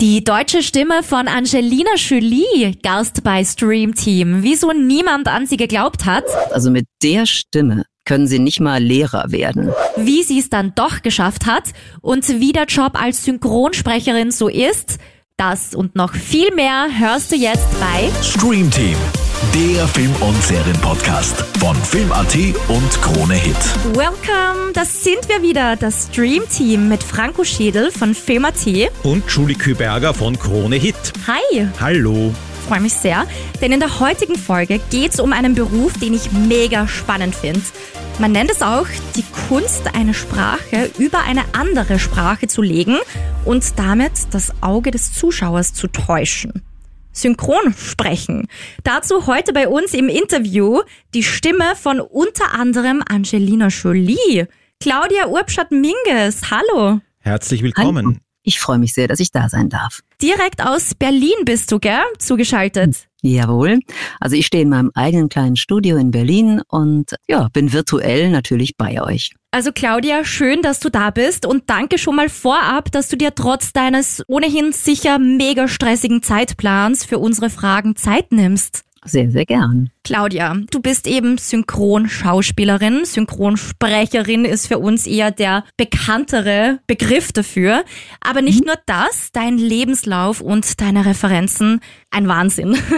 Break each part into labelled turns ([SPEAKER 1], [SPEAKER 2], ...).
[SPEAKER 1] Die deutsche Stimme von Angelina Jolie, Gast bei Stream Team. Wieso niemand an sie geglaubt hat.
[SPEAKER 2] Also mit der Stimme können sie nicht mal Lehrer werden.
[SPEAKER 1] Wie sie es dann doch geschafft hat und wie der Job als Synchronsprecherin so ist. Das und noch viel mehr hörst du jetzt bei
[SPEAKER 3] Stream Team, der Film- und Serienpodcast von Film.at und Krone Hit.
[SPEAKER 1] Welcome, das sind wir wieder, das Stream Team mit Franco Schädel von Film.at.
[SPEAKER 4] Und Julie Küberger von Krone Hit.
[SPEAKER 1] Hi,
[SPEAKER 4] Hallo.
[SPEAKER 1] freue mich sehr, denn in der heutigen Folge geht es um einen Beruf, den ich mega spannend finde. Man nennt es auch die Kunst, eine Sprache über eine andere Sprache zu legen und damit das Auge des Zuschauers zu täuschen. Synchron sprechen. Dazu heute bei uns im Interview die Stimme von unter anderem Angelina Jolie. Claudia Urbschat-Minges, hallo.
[SPEAKER 4] Herzlich willkommen.
[SPEAKER 2] Ich freue mich sehr, dass ich da sein darf.
[SPEAKER 1] Direkt aus Berlin bist du, gell? Zugeschaltet.
[SPEAKER 2] Jawohl. Also ich stehe in meinem eigenen kleinen Studio in Berlin und ja, bin virtuell natürlich bei euch.
[SPEAKER 1] Also Claudia, schön, dass du da bist und danke schon mal vorab, dass du dir trotz deines ohnehin sicher mega stressigen Zeitplans für unsere Fragen Zeit nimmst.
[SPEAKER 2] Sehr, sehr gern.
[SPEAKER 1] Claudia, du bist eben Synchronschauspielerin. Synchronsprecherin ist für uns eher der bekanntere Begriff dafür. Aber nicht nur das, dein Lebenslauf und deine Referenzen, ein Wahnsinn.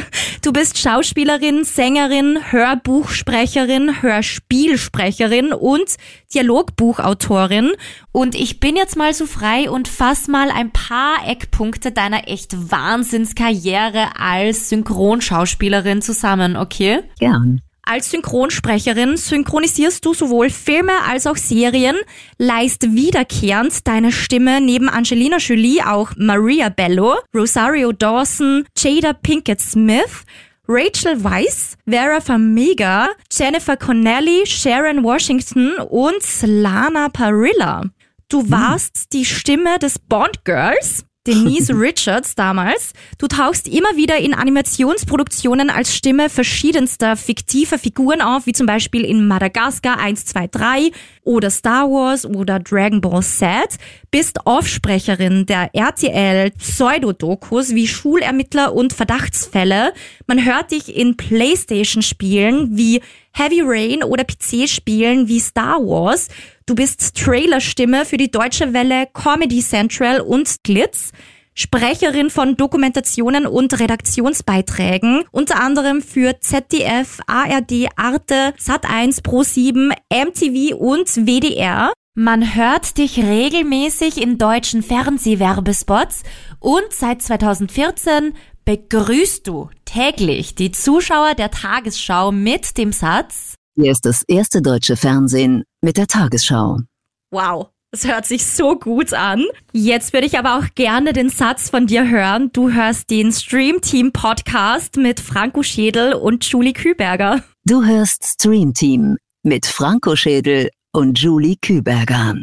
[SPEAKER 1] Du bist Schauspielerin, Sängerin, Hörbuchsprecherin, Hörspielsprecherin und Dialogbuchautorin. Und ich bin jetzt mal so frei und fass mal ein paar Eckpunkte deiner echt Wahnsinnskarriere als Synchronschauspielerin zusammen, okay?
[SPEAKER 2] Gern.
[SPEAKER 1] Als Synchronsprecherin synchronisierst du sowohl Filme als auch Serien, leist wiederkehrend deine Stimme neben Angelina Jolie auch Maria Bello, Rosario Dawson, Jada Pinkett Smith, Rachel Weisz, Vera Farmiga, Jennifer Connelly, Sharon Washington und Lana Parrilla. Du warst die Stimme des Bond Girls, Denise Richards damals. Du tauchst immer wieder in Animationsproduktionen als Stimme verschiedenster fiktiver Figuren auf, wie zum Beispiel in Madagaskar 1, 2, 3 oder Star Wars oder Dragon Ball Z. Bist Offsprecherin der RTL Pseudodokus wie Schulermittler und Verdachtsfälle. Man hört dich in Playstation-Spielen wie Heavy Rain oder PC-Spielen wie Star Wars. Du bist Trailerstimme für die Deutsche Welle, Comedy Central und Glitz. Sprecherin von Dokumentationen und Redaktionsbeiträgen, unter anderem für ZDF, ARD, Arte, Sat1, Pro7, MTV und WDR. Man hört dich regelmäßig in deutschen Fernsehwerbespots und seit 2014 begrüßt du täglich die Zuschauer der Tagesschau mit dem Satz
[SPEAKER 2] Hier ist das erste deutsche Fernsehen mit der Tagesschau.
[SPEAKER 1] Wow, das hört sich so gut an. Jetzt würde ich aber auch gerne den Satz von dir hören. Du hörst den Stream Team Podcast mit Franco Schädel und Julie Küberger.
[SPEAKER 2] Du hörst Stream Team mit Franco Schädel und Julie Küberger.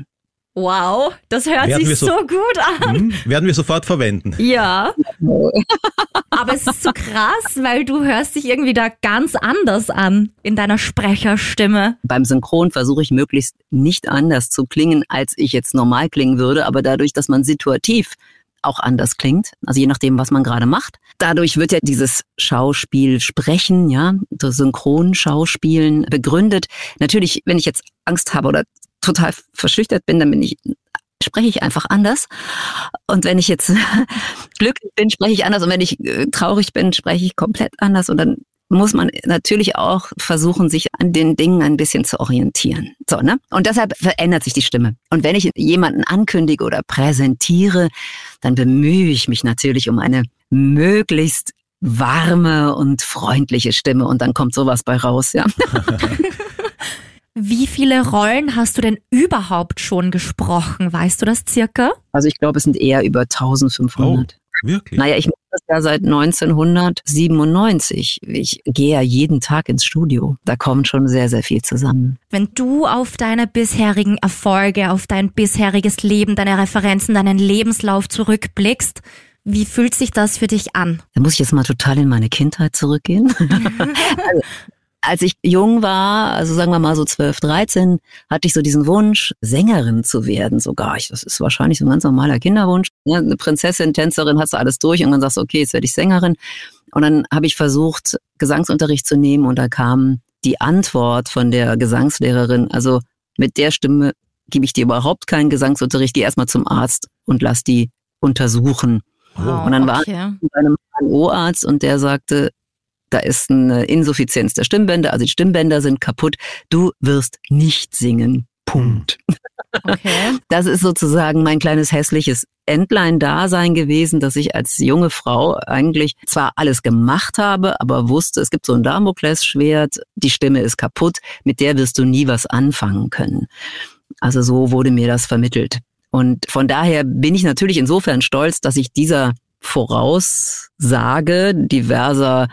[SPEAKER 1] Wow, das hört
[SPEAKER 4] Werden
[SPEAKER 1] sich so,
[SPEAKER 4] so-
[SPEAKER 1] gut an.
[SPEAKER 4] Hm, werden wir sofort verwenden.
[SPEAKER 1] Ja. Aber es ist so krass, weil du hörst dich irgendwie da ganz anders an in deiner Sprecherstimme.
[SPEAKER 2] Beim Synchron versuche ich möglichst nicht anders zu klingen, als ich jetzt normal klingen würde, aber dadurch, dass man situativ auch anders klingt, also je nachdem, was man gerade macht. Dadurch wird ja dieses Schauspiel sprechen, ja, so Synchronschauspielen begründet. Natürlich, wenn ich jetzt Angst habe oder total verschüchtert bin, dann bin ich spreche ich einfach anders. Und wenn ich jetzt glücklich bin, spreche ich anders. Und wenn ich äh, traurig bin, spreche ich komplett anders. Und dann muss man natürlich auch versuchen, sich an den Dingen ein bisschen zu orientieren. So, ne? Und deshalb verändert sich die Stimme. Und wenn ich jemanden ankündige oder präsentiere, dann bemühe ich mich natürlich um eine möglichst warme und freundliche Stimme und dann kommt sowas bei raus, ja.
[SPEAKER 1] Wie viele Rollen hast du denn überhaupt schon gesprochen? Weißt du das circa?
[SPEAKER 2] Also ich glaube, es sind eher über 1500.
[SPEAKER 4] Wirklich?
[SPEAKER 2] Naja, ich mache das ja seit 1997. Ich gehe ja jeden Tag ins Studio. Da kommt schon sehr, sehr viel zusammen.
[SPEAKER 1] Wenn du auf deine bisherigen Erfolge, auf dein bisheriges Leben, deine Referenzen, deinen Lebenslauf zurückblickst, wie fühlt sich das für dich an?
[SPEAKER 2] Da muss ich jetzt mal total in meine Kindheit zurückgehen. also, als ich jung war, also sagen wir mal so 12, 13, hatte ich so diesen Wunsch, Sängerin zu werden sogar. Ich, das ist wahrscheinlich so ein ganz normaler Kinderwunsch. Ja, eine Prinzessin, Tänzerin, hast du alles durch und dann sagst du, okay, jetzt werde ich Sängerin. Und dann habe ich versucht, Gesangsunterricht zu nehmen und da kam die Antwort von der Gesangslehrerin, also mit der Stimme gebe ich dir überhaupt keinen Gesangsunterricht, geh erstmal zum Arzt und lass die untersuchen.
[SPEAKER 1] Wow,
[SPEAKER 2] und dann war
[SPEAKER 1] okay.
[SPEAKER 2] ich bei einem HNO-Arzt und der sagte, da ist eine Insuffizienz der Stimmbänder, also die Stimmbänder sind kaputt, du wirst nicht singen. Punkt.
[SPEAKER 1] Okay.
[SPEAKER 2] Das ist sozusagen mein kleines hässliches Endline-Dasein gewesen, dass ich als junge Frau eigentlich zwar alles gemacht habe, aber wusste, es gibt so ein Damoklesschwert, die Stimme ist kaputt, mit der wirst du nie was anfangen können. Also so wurde mir das vermittelt. Und von daher bin ich natürlich insofern stolz, dass ich dieser Voraussage diverser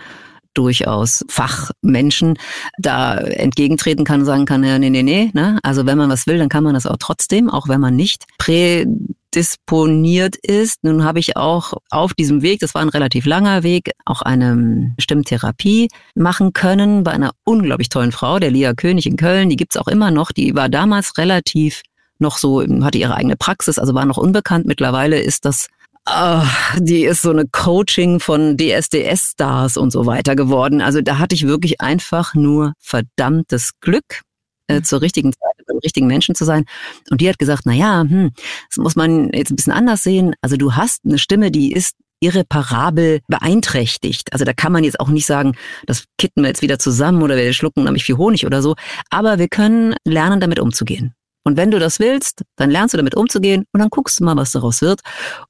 [SPEAKER 2] durchaus Fachmenschen da entgegentreten kann und sagen kann, ja, nee, nee, nee, ne? Also wenn man was will, dann kann man das auch trotzdem, auch wenn man nicht prädisponiert ist. Nun habe ich auch auf diesem Weg, das war ein relativ langer Weg, auch eine Stimmtherapie machen können bei einer unglaublich tollen Frau, der Lia König in Köln. Die gibt's auch immer noch. Die war damals relativ noch so, hatte ihre eigene Praxis, also war noch unbekannt. Mittlerweile ist das Ah, die ist so eine Coaching von DSDS-Stars und so weiter geworden. Also da hatte ich wirklich einfach nur verdammtes Glück, äh, zur richtigen Zeit beim richtigen Menschen zu sein. Und die hat gesagt, na ja, hm, das muss man jetzt ein bisschen anders sehen. Also du hast eine Stimme, die ist irreparabel beeinträchtigt. Also da kann man jetzt auch nicht sagen, das kitten wir jetzt wieder zusammen oder wir schlucken nämlich viel Honig oder so. Aber wir können lernen, damit umzugehen. Und wenn du das willst, dann lernst du damit umzugehen und dann guckst du mal, was daraus wird.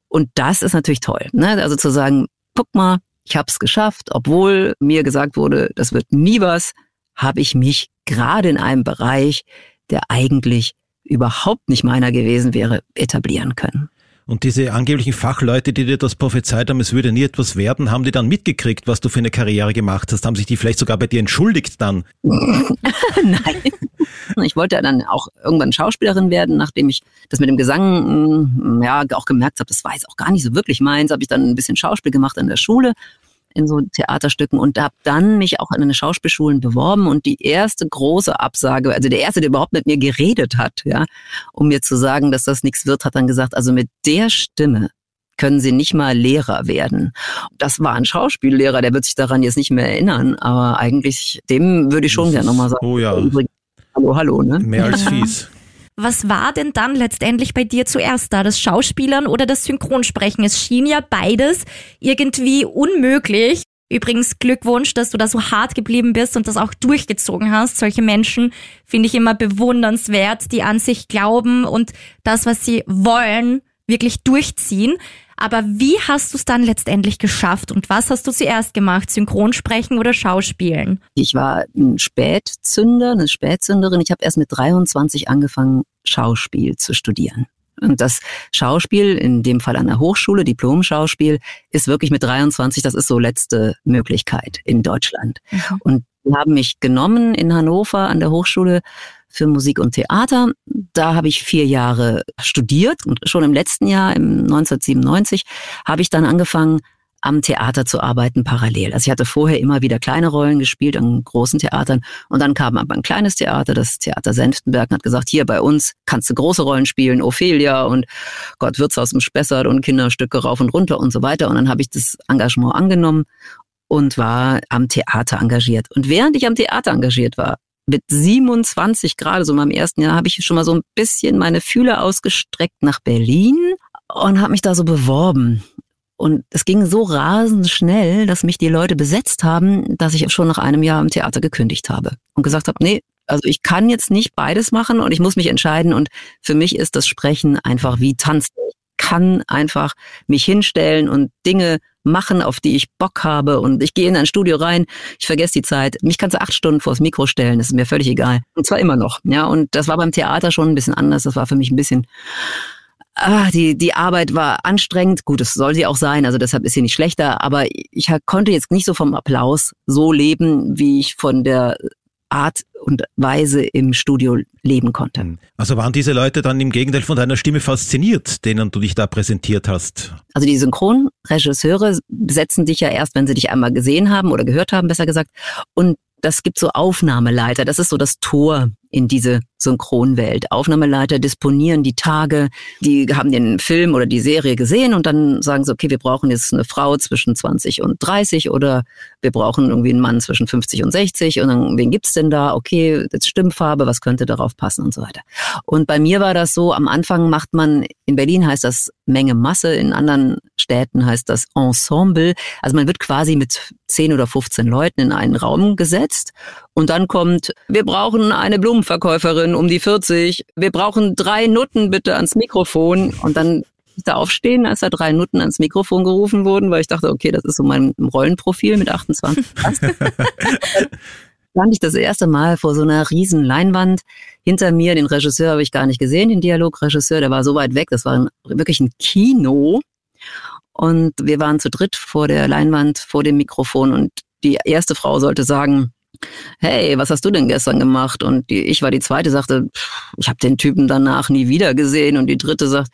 [SPEAKER 2] Und das ist natürlich toll. Ne? Also zu sagen, guck mal, ich habe es geschafft, obwohl mir gesagt wurde, das wird nie was, habe ich mich gerade in einem Bereich, der eigentlich überhaupt nicht meiner gewesen wäre, etablieren können.
[SPEAKER 4] Und diese angeblichen Fachleute, die dir das prophezeit haben, es würde nie etwas werden, haben die dann mitgekriegt, was du für eine Karriere gemacht hast? Haben sich die vielleicht sogar bei dir entschuldigt dann?
[SPEAKER 2] Nein. Ich wollte dann auch irgendwann Schauspielerin werden, nachdem ich das mit dem Gesang mm, ja auch gemerkt habe, das war jetzt auch gar nicht so wirklich meins, habe ich dann ein bisschen Schauspiel gemacht in der Schule in so Theaterstücken und habe dann mich auch an eine Schauspielschulen beworben und die erste große Absage, also der erste, der überhaupt mit mir geredet hat, ja, um mir zu sagen, dass das nichts wird, hat dann gesagt, also mit der Stimme können Sie nicht mal Lehrer werden. Das war ein Schauspiellehrer, der wird sich daran jetzt nicht mehr erinnern, aber eigentlich dem würde ich schon gerne nochmal sagen.
[SPEAKER 4] Oh ja.
[SPEAKER 2] Hallo, hallo, ne?
[SPEAKER 4] Mehr als fies.
[SPEAKER 1] Was war denn dann letztendlich bei dir zuerst da? Das Schauspielern oder das Synchronsprechen? Es schien ja beides irgendwie unmöglich. Übrigens Glückwunsch, dass du da so hart geblieben bist und das auch durchgezogen hast. Solche Menschen finde ich immer bewundernswert, die an sich glauben und das, was sie wollen, wirklich durchziehen. Aber wie hast du es dann letztendlich geschafft und was hast du zuerst gemacht? Synchronsprechen oder Schauspielen?
[SPEAKER 2] Ich war ein Spätzünder, eine Spätzünderin. Ich habe erst mit 23 angefangen, Schauspiel zu studieren. Und das Schauspiel, in dem Fall an der Hochschule, Diplom-Schauspiel, ist wirklich mit 23, das ist so letzte Möglichkeit in Deutschland.
[SPEAKER 1] Mhm.
[SPEAKER 2] Und die haben mich genommen in Hannover an der Hochschule für Musik und Theater. Da habe ich vier Jahre studiert und schon im letzten Jahr, im 1997, habe ich dann angefangen, am Theater zu arbeiten parallel. Also ich hatte vorher immer wieder kleine Rollen gespielt an großen Theatern und dann kam aber ein kleines Theater, das Theater Senftenberg, und hat gesagt, hier bei uns kannst du große Rollen spielen, Ophelia und Gott Wirtshaus im Spessart und Kinderstücke rauf und runter und so weiter. Und dann habe ich das Engagement angenommen und war am Theater engagiert. Und während ich am Theater engagiert war, mit 27 gerade, so in meinem ersten Jahr, habe ich schon mal so ein bisschen meine Fühler ausgestreckt nach Berlin und habe mich da so beworben. Und es ging so rasend schnell, dass mich die Leute besetzt haben, dass ich schon nach einem Jahr im Theater gekündigt habe und gesagt habe, nee, also ich kann jetzt nicht beides machen und ich muss mich entscheiden. Und für mich ist das Sprechen einfach wie Tanzen. Kann einfach mich hinstellen und Dinge machen, auf die ich Bock habe. Und ich gehe in ein Studio rein, ich vergesse die Zeit. Mich kannst du acht Stunden vors Mikro stellen, das ist mir völlig egal. Und zwar immer noch. Ja, und das war beim Theater schon ein bisschen anders. Das war für mich ein bisschen Ah, die, die Arbeit war anstrengend. Gut, es soll sie auch sein, also deshalb ist sie nicht schlechter. Aber ich konnte jetzt nicht so vom Applaus so leben, wie ich von der Art und Weise im Studio leben konnte.
[SPEAKER 4] Also waren diese Leute dann im Gegenteil von deiner Stimme fasziniert, denen du dich da präsentiert hast?
[SPEAKER 2] Also die Synchronregisseure setzen dich ja erst, wenn sie dich einmal gesehen haben oder gehört haben, besser gesagt. Und das gibt so Aufnahmeleiter. Das ist so das Tor in diese Synchronwelt. Aufnahmeleiter disponieren die Tage, die haben den Film oder die Serie gesehen und dann sagen sie, okay, wir brauchen jetzt eine Frau zwischen 20 und 30 oder wir brauchen irgendwie einen Mann zwischen 50 und 60 und dann, wen gibt's denn da? Okay, jetzt Stimmfarbe, was könnte darauf passen und so weiter. Und bei mir war das so, am Anfang macht man, in Berlin heißt das Menge Masse, in anderen Städten heißt das Ensemble. Also man wird quasi mit 10 oder 15 Leuten in einen Raum gesetzt und dann kommt, wir brauchen eine Blumenverkäuferin um die 40. Wir brauchen drei Nutten bitte ans Mikrofon. Und dann da aufstehen, als da drei Nutten ans Mikrofon gerufen wurden, weil ich dachte, okay, das ist so mein Rollenprofil mit 28. stand ich das erste Mal vor so einer riesen Leinwand. Hinter mir, den Regisseur habe ich gar nicht gesehen, den Dialogregisseur, der war so weit weg, das war ein, wirklich ein Kino. Und wir waren zu dritt vor der Leinwand, vor dem Mikrofon und die erste Frau sollte sagen, hey, was hast du denn gestern gemacht? Und die, ich war die zweite, sagte, ich habe den Typen danach nie wieder gesehen. Und die dritte sagt,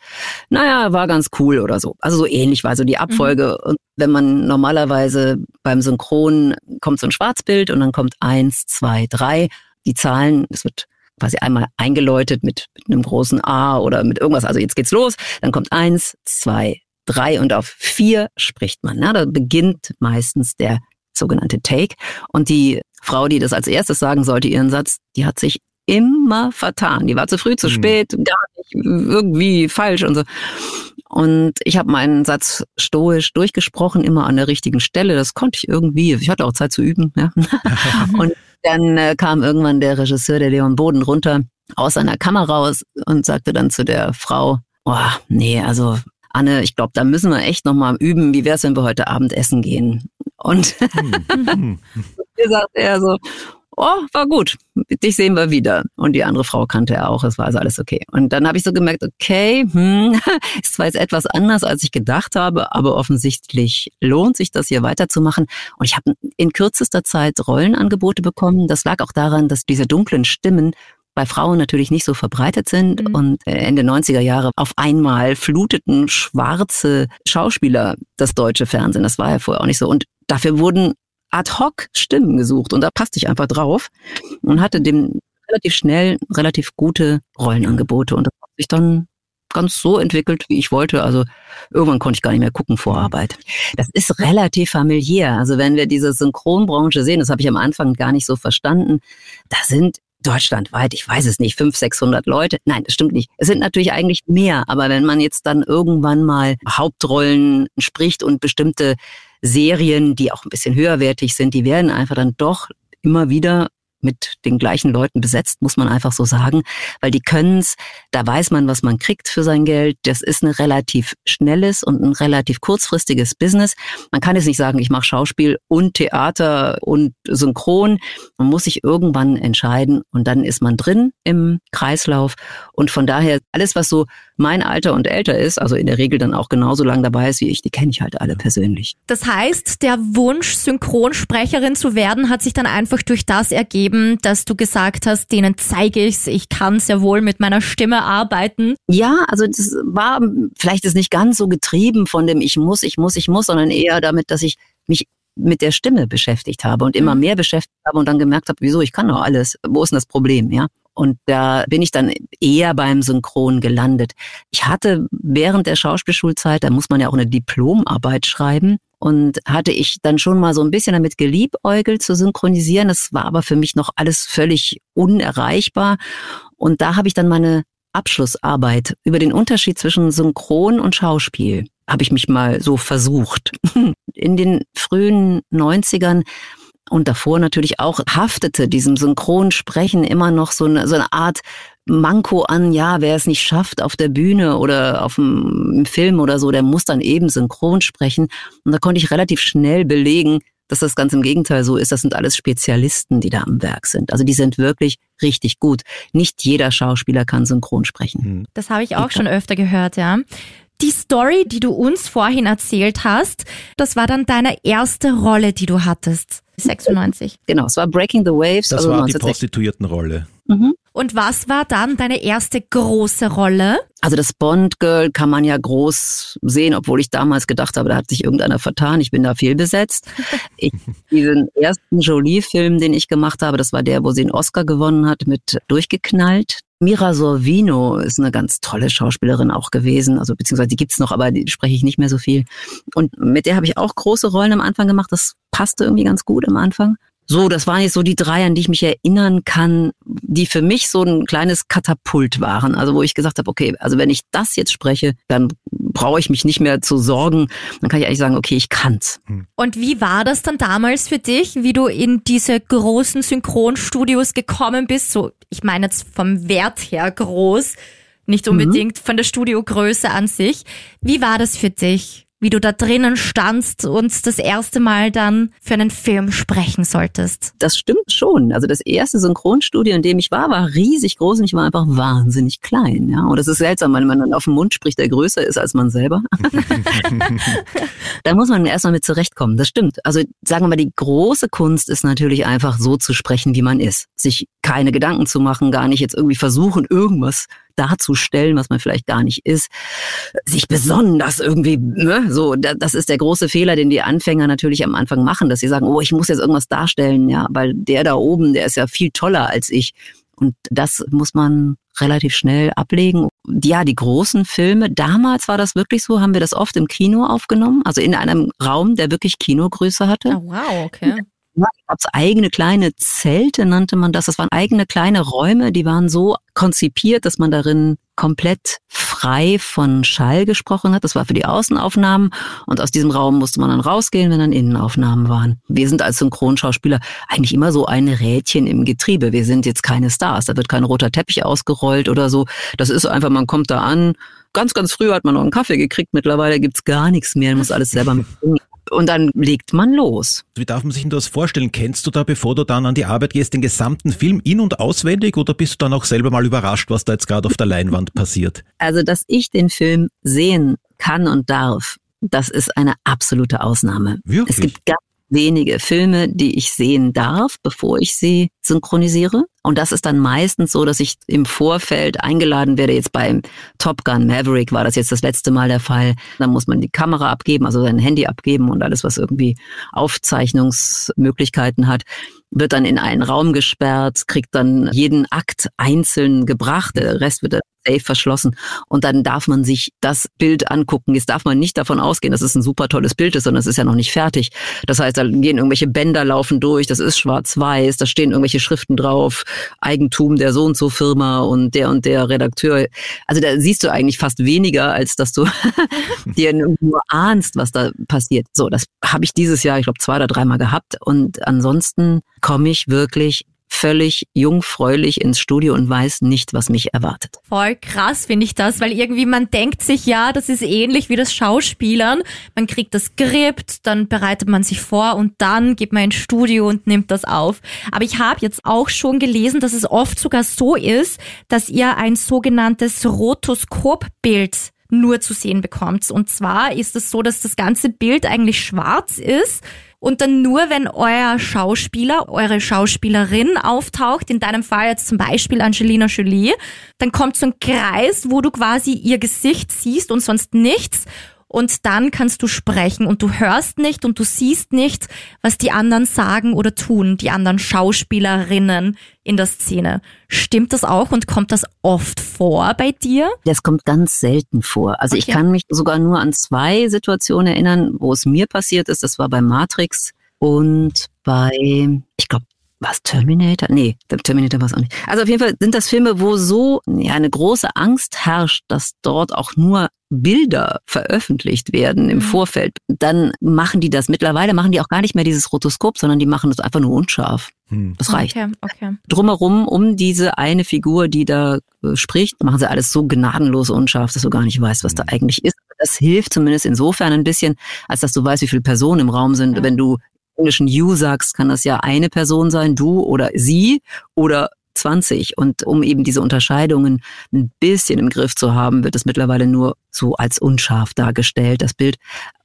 [SPEAKER 2] naja, war ganz cool oder so. Also so ähnlich war so die Abfolge. Mhm. Und wenn man normalerweise beim Synchron kommt so ein Schwarzbild und dann kommt eins, zwei, drei, die Zahlen, es wird quasi einmal eingeläutet mit, mit einem großen A oder mit irgendwas. Also jetzt geht's los. Dann kommt eins, zwei, drei und auf vier spricht man. Na, da beginnt meistens der sogenannte Take. Und die Frau, die das als erstes sagen sollte, ihren Satz, die hat sich immer vertan. Die war zu früh, zu mhm. spät, gar nicht irgendwie falsch und so. Und ich habe meinen Satz stoisch durchgesprochen, immer an der richtigen Stelle. Das konnte ich irgendwie. Ich hatte auch Zeit zu üben. Ja. und dann äh, kam irgendwann der Regisseur, der Leon Boden, runter aus seiner Kamera raus und sagte dann zu der Frau, oh, nee, also Anne, ich glaube, da müssen wir echt nochmal üben. Wie wär's, wenn wir heute Abend essen gehen? Und hm. sagt er so, oh, war gut, dich sehen wir wieder. Und die andere Frau kannte er auch, es war also alles okay. Und dann habe ich so gemerkt, okay, hm, ist zwar jetzt etwas anders, als ich gedacht habe, aber offensichtlich lohnt sich das hier weiterzumachen. Und ich habe in kürzester Zeit Rollenangebote bekommen. Das lag auch daran, dass diese dunklen Stimmen bei Frauen natürlich nicht so verbreitet sind mhm. und äh, Ende 90er Jahre auf einmal fluteten schwarze Schauspieler das deutsche Fernsehen. Das war ja vorher auch nicht so. Und dafür wurden ad hoc Stimmen gesucht und da passte ich einfach drauf und hatte dem relativ schnell relativ gute Rollenangebote und das hat sich dann ganz so entwickelt, wie ich wollte. Also irgendwann konnte ich gar nicht mehr gucken vor Arbeit. Das ist relativ familiär. Also wenn wir diese Synchronbranche sehen, das habe ich am Anfang gar nicht so verstanden, da sind deutschlandweit, ich weiß es nicht, 500, 600 Leute. Nein, das stimmt nicht. Es sind natürlich eigentlich mehr, aber wenn man jetzt dann irgendwann mal Hauptrollen spricht und bestimmte Serien, die auch ein bisschen höherwertig sind, die werden einfach dann doch immer wieder mit den gleichen Leuten besetzt, muss man einfach so sagen, weil die können's, da weiß man, was man kriegt für sein Geld. Das ist ein relativ schnelles und ein relativ kurzfristiges Business. Man kann jetzt nicht sagen, ich mache Schauspiel und Theater und Synchron. Man muss sich irgendwann entscheiden und dann ist man drin im Kreislauf. Und von daher, alles, was so mein Alter und älter ist, also in der Regel dann auch genauso lang dabei ist wie ich, die kenne ich halt alle persönlich.
[SPEAKER 1] Das heißt, der Wunsch, Synchronsprecherin zu werden, hat sich dann einfach durch das ergeben, dass du gesagt hast, denen zeige ich's, ich kann sehr wohl mit meiner Stimme arbeiten.
[SPEAKER 2] Ja, also das war vielleicht ist nicht ganz so getrieben von dem ich muss, ich muss, ich muss, sondern eher damit, dass ich mich mit der Stimme beschäftigt habe und immer mhm. mehr beschäftigt habe und dann gemerkt habe, wieso, ich kann doch alles. Wo ist denn das Problem, ja? Und da bin ich dann eher beim Synchron gelandet. Ich hatte während der Schauspielschulzeit, da muss man ja auch eine Diplomarbeit schreiben, und hatte ich dann schon mal so ein bisschen damit geliebäugelt zu synchronisieren. Das war aber für mich noch alles völlig unerreichbar. Und da habe ich dann meine Abschlussarbeit über den Unterschied zwischen Synchron und Schauspiel habe ich mich mal so versucht. In den frühen 90ern und davor natürlich auch haftete diesem Synchronsprechen immer noch so eine, so eine Art Manko an, ja, wer es nicht schafft auf der Bühne oder auf dem Film oder so, der muss dann eben synchron sprechen. Und da konnte ich relativ schnell belegen, dass das ganz im Gegenteil so ist. Das sind alles Spezialisten, die da am Werk sind. Also die sind wirklich richtig gut. Nicht jeder Schauspieler kann synchron sprechen. Hm.
[SPEAKER 1] Das habe ich auch schon öfter gehört, ja. Die Story, die du uns vorhin erzählt hast, das war dann deine erste Rolle, die du hattest. 96.
[SPEAKER 2] Genau, es war Breaking the Waves.
[SPEAKER 4] Das also war die Prostituiertenrolle.
[SPEAKER 2] Mhm.
[SPEAKER 1] Und was war dann deine erste große Rolle?
[SPEAKER 2] Also das Bond Girl kann man ja groß sehen, obwohl ich damals gedacht habe, da hat sich irgendeiner vertan. Ich bin da viel besetzt. Ich, diesen ersten Jolie-Film, den ich gemacht habe, das war der, wo sie einen Oscar gewonnen hat mit Durchgeknallt. Mira Sorvino ist eine ganz tolle Schauspielerin auch gewesen, also beziehungsweise die gibt's noch, aber die spreche ich nicht mehr so viel. Und mit der habe ich auch große Rollen am Anfang gemacht. Das passte irgendwie ganz gut am Anfang. So, das waren jetzt so die drei, an die ich mich erinnern kann, die für mich so ein kleines Katapult waren. Also wo ich gesagt habe, okay, also wenn ich das jetzt spreche, dann brauche ich mich nicht mehr zu sorgen. Dann kann ich eigentlich sagen, okay, ich kann's.
[SPEAKER 1] Und wie war das dann damals für dich, wie du in diese großen Synchronstudios gekommen bist? So, ich meine jetzt vom Wert her groß, nicht unbedingt mhm. von der Studiogröße an sich. Wie war das für dich? Wie du da drinnen standst und das erste Mal dann für einen Film sprechen solltest.
[SPEAKER 2] Das stimmt schon. Also das erste Synchronstudio, in dem ich war, war riesig groß und ich war einfach wahnsinnig klein. Ja, und das ist seltsam, weil man dann auf den Mund spricht, der größer ist als man selber. da muss man erstmal mit zurechtkommen. Das stimmt. Also sagen wir mal, die große Kunst ist natürlich einfach so zu sprechen, wie man ist. Sich keine Gedanken zu machen, gar nicht jetzt irgendwie versuchen, irgendwas darzustellen, was man vielleicht gar nicht ist, sich besonders irgendwie, ne, so, das ist der große Fehler, den die Anfänger natürlich am Anfang machen, dass sie sagen, oh, ich muss jetzt irgendwas darstellen, ja, weil der da oben, der ist ja viel toller als ich. Und das muss man relativ schnell ablegen. Ja, die großen Filme, damals war das wirklich so, haben wir das oft im Kino aufgenommen, also in einem Raum, der wirklich Kinogröße hatte.
[SPEAKER 1] Oh, wow, okay.
[SPEAKER 2] Ja, gab es eigene kleine Zelte, nannte man das. Das waren eigene kleine Räume, die waren so konzipiert, dass man darin komplett frei von Schall gesprochen hat. Das war für die Außenaufnahmen und aus diesem Raum musste man dann rausgehen, wenn dann Innenaufnahmen waren. Wir sind als Synchronschauspieler eigentlich immer so ein Rädchen im Getriebe. Wir sind jetzt keine Stars. Da wird kein roter Teppich ausgerollt oder so. Das ist einfach, man kommt da an. Ganz, ganz früh hat man noch einen Kaffee gekriegt. Mittlerweile gibt's gar nichts mehr. Man muss alles selber mitbringen und dann legt man los.
[SPEAKER 4] Wie darf man sich denn das vorstellen? Kennst du da, bevor du dann an die Arbeit gehst, den gesamten Film in- und auswendig oder bist du dann auch selber mal überrascht, was da jetzt gerade auf der Leinwand passiert?
[SPEAKER 2] Also, dass ich den Film sehen kann und darf, das ist eine absolute Ausnahme.
[SPEAKER 4] Wirklich?
[SPEAKER 2] Es gibt ganz wenige Filme, die ich sehen darf, bevor ich sie synchronisiere. Und das ist dann meistens so, dass ich im Vorfeld eingeladen werde. Jetzt beim Top Gun Maverick war das jetzt das letzte Mal der Fall. Dann muss man die Kamera abgeben, also sein Handy abgeben und alles, was irgendwie Aufzeichnungsmöglichkeiten hat wird dann in einen Raum gesperrt, kriegt dann jeden Akt einzeln gebracht, der Rest wird dann safe verschlossen und dann darf man sich das Bild angucken. Jetzt darf man nicht davon ausgehen, dass es ein super tolles Bild ist, sondern es ist ja noch nicht fertig. Das heißt, da gehen irgendwelche Bänder laufen durch, das ist schwarz-weiß, da stehen irgendwelche Schriften drauf, Eigentum der so und so Firma und der und der Redakteur. Also da siehst du eigentlich fast weniger, als dass du dir nur ahnst, was da passiert. So, das habe ich dieses Jahr, ich glaube, zwei oder dreimal gehabt und ansonsten komme ich wirklich völlig jungfräulich ins Studio und weiß nicht, was mich erwartet.
[SPEAKER 1] Voll krass finde ich das, weil irgendwie man denkt sich, ja, das ist ähnlich wie das Schauspielern. Man kriegt das Skript, dann bereitet man sich vor und dann geht man ins Studio und nimmt das auf. Aber ich habe jetzt auch schon gelesen, dass es oft sogar so ist, dass ihr ein sogenanntes Rotoskopbild nur zu sehen bekommt. Und zwar ist es so, dass das ganze Bild eigentlich schwarz ist und dann nur, wenn euer Schauspieler, eure Schauspielerin auftaucht, in deinem Fall jetzt zum Beispiel Angelina Jolie, dann kommt so ein Kreis, wo du quasi ihr Gesicht siehst und sonst nichts und dann kannst du sprechen und du hörst nicht und du siehst nicht, was die anderen sagen oder tun, die anderen Schauspielerinnen in der Szene. Stimmt das auch und kommt das oft vor bei dir?
[SPEAKER 2] Das kommt ganz selten vor. Also okay. ich kann mich sogar nur an zwei Situationen erinnern, wo es mir passiert ist. Das war bei Matrix und bei, ich glaube, was Terminator? Nee, Terminator war es auch nicht. Also auf jeden Fall sind das Filme, wo so ja, eine große Angst herrscht, dass dort auch nur Bilder veröffentlicht werden im mhm. Vorfeld. Dann machen die das. Mittlerweile machen die auch gar nicht mehr dieses Rotoskop, sondern die machen das einfach nur unscharf. Hm. Das reicht. Okay, okay. Drumherum, um diese eine Figur, die da äh, spricht, machen sie alles so gnadenlos unscharf, dass du gar nicht weißt, was da hm. eigentlich ist. Das hilft zumindest insofern ein bisschen, als dass du weißt, wie viele Personen im Raum sind. Ja. Wenn du englischen you sagst, kann das ja eine Person sein, du oder sie oder 20. Und um eben diese Unterscheidungen ein bisschen im Griff zu haben, wird es mittlerweile nur so als unscharf dargestellt, das Bild,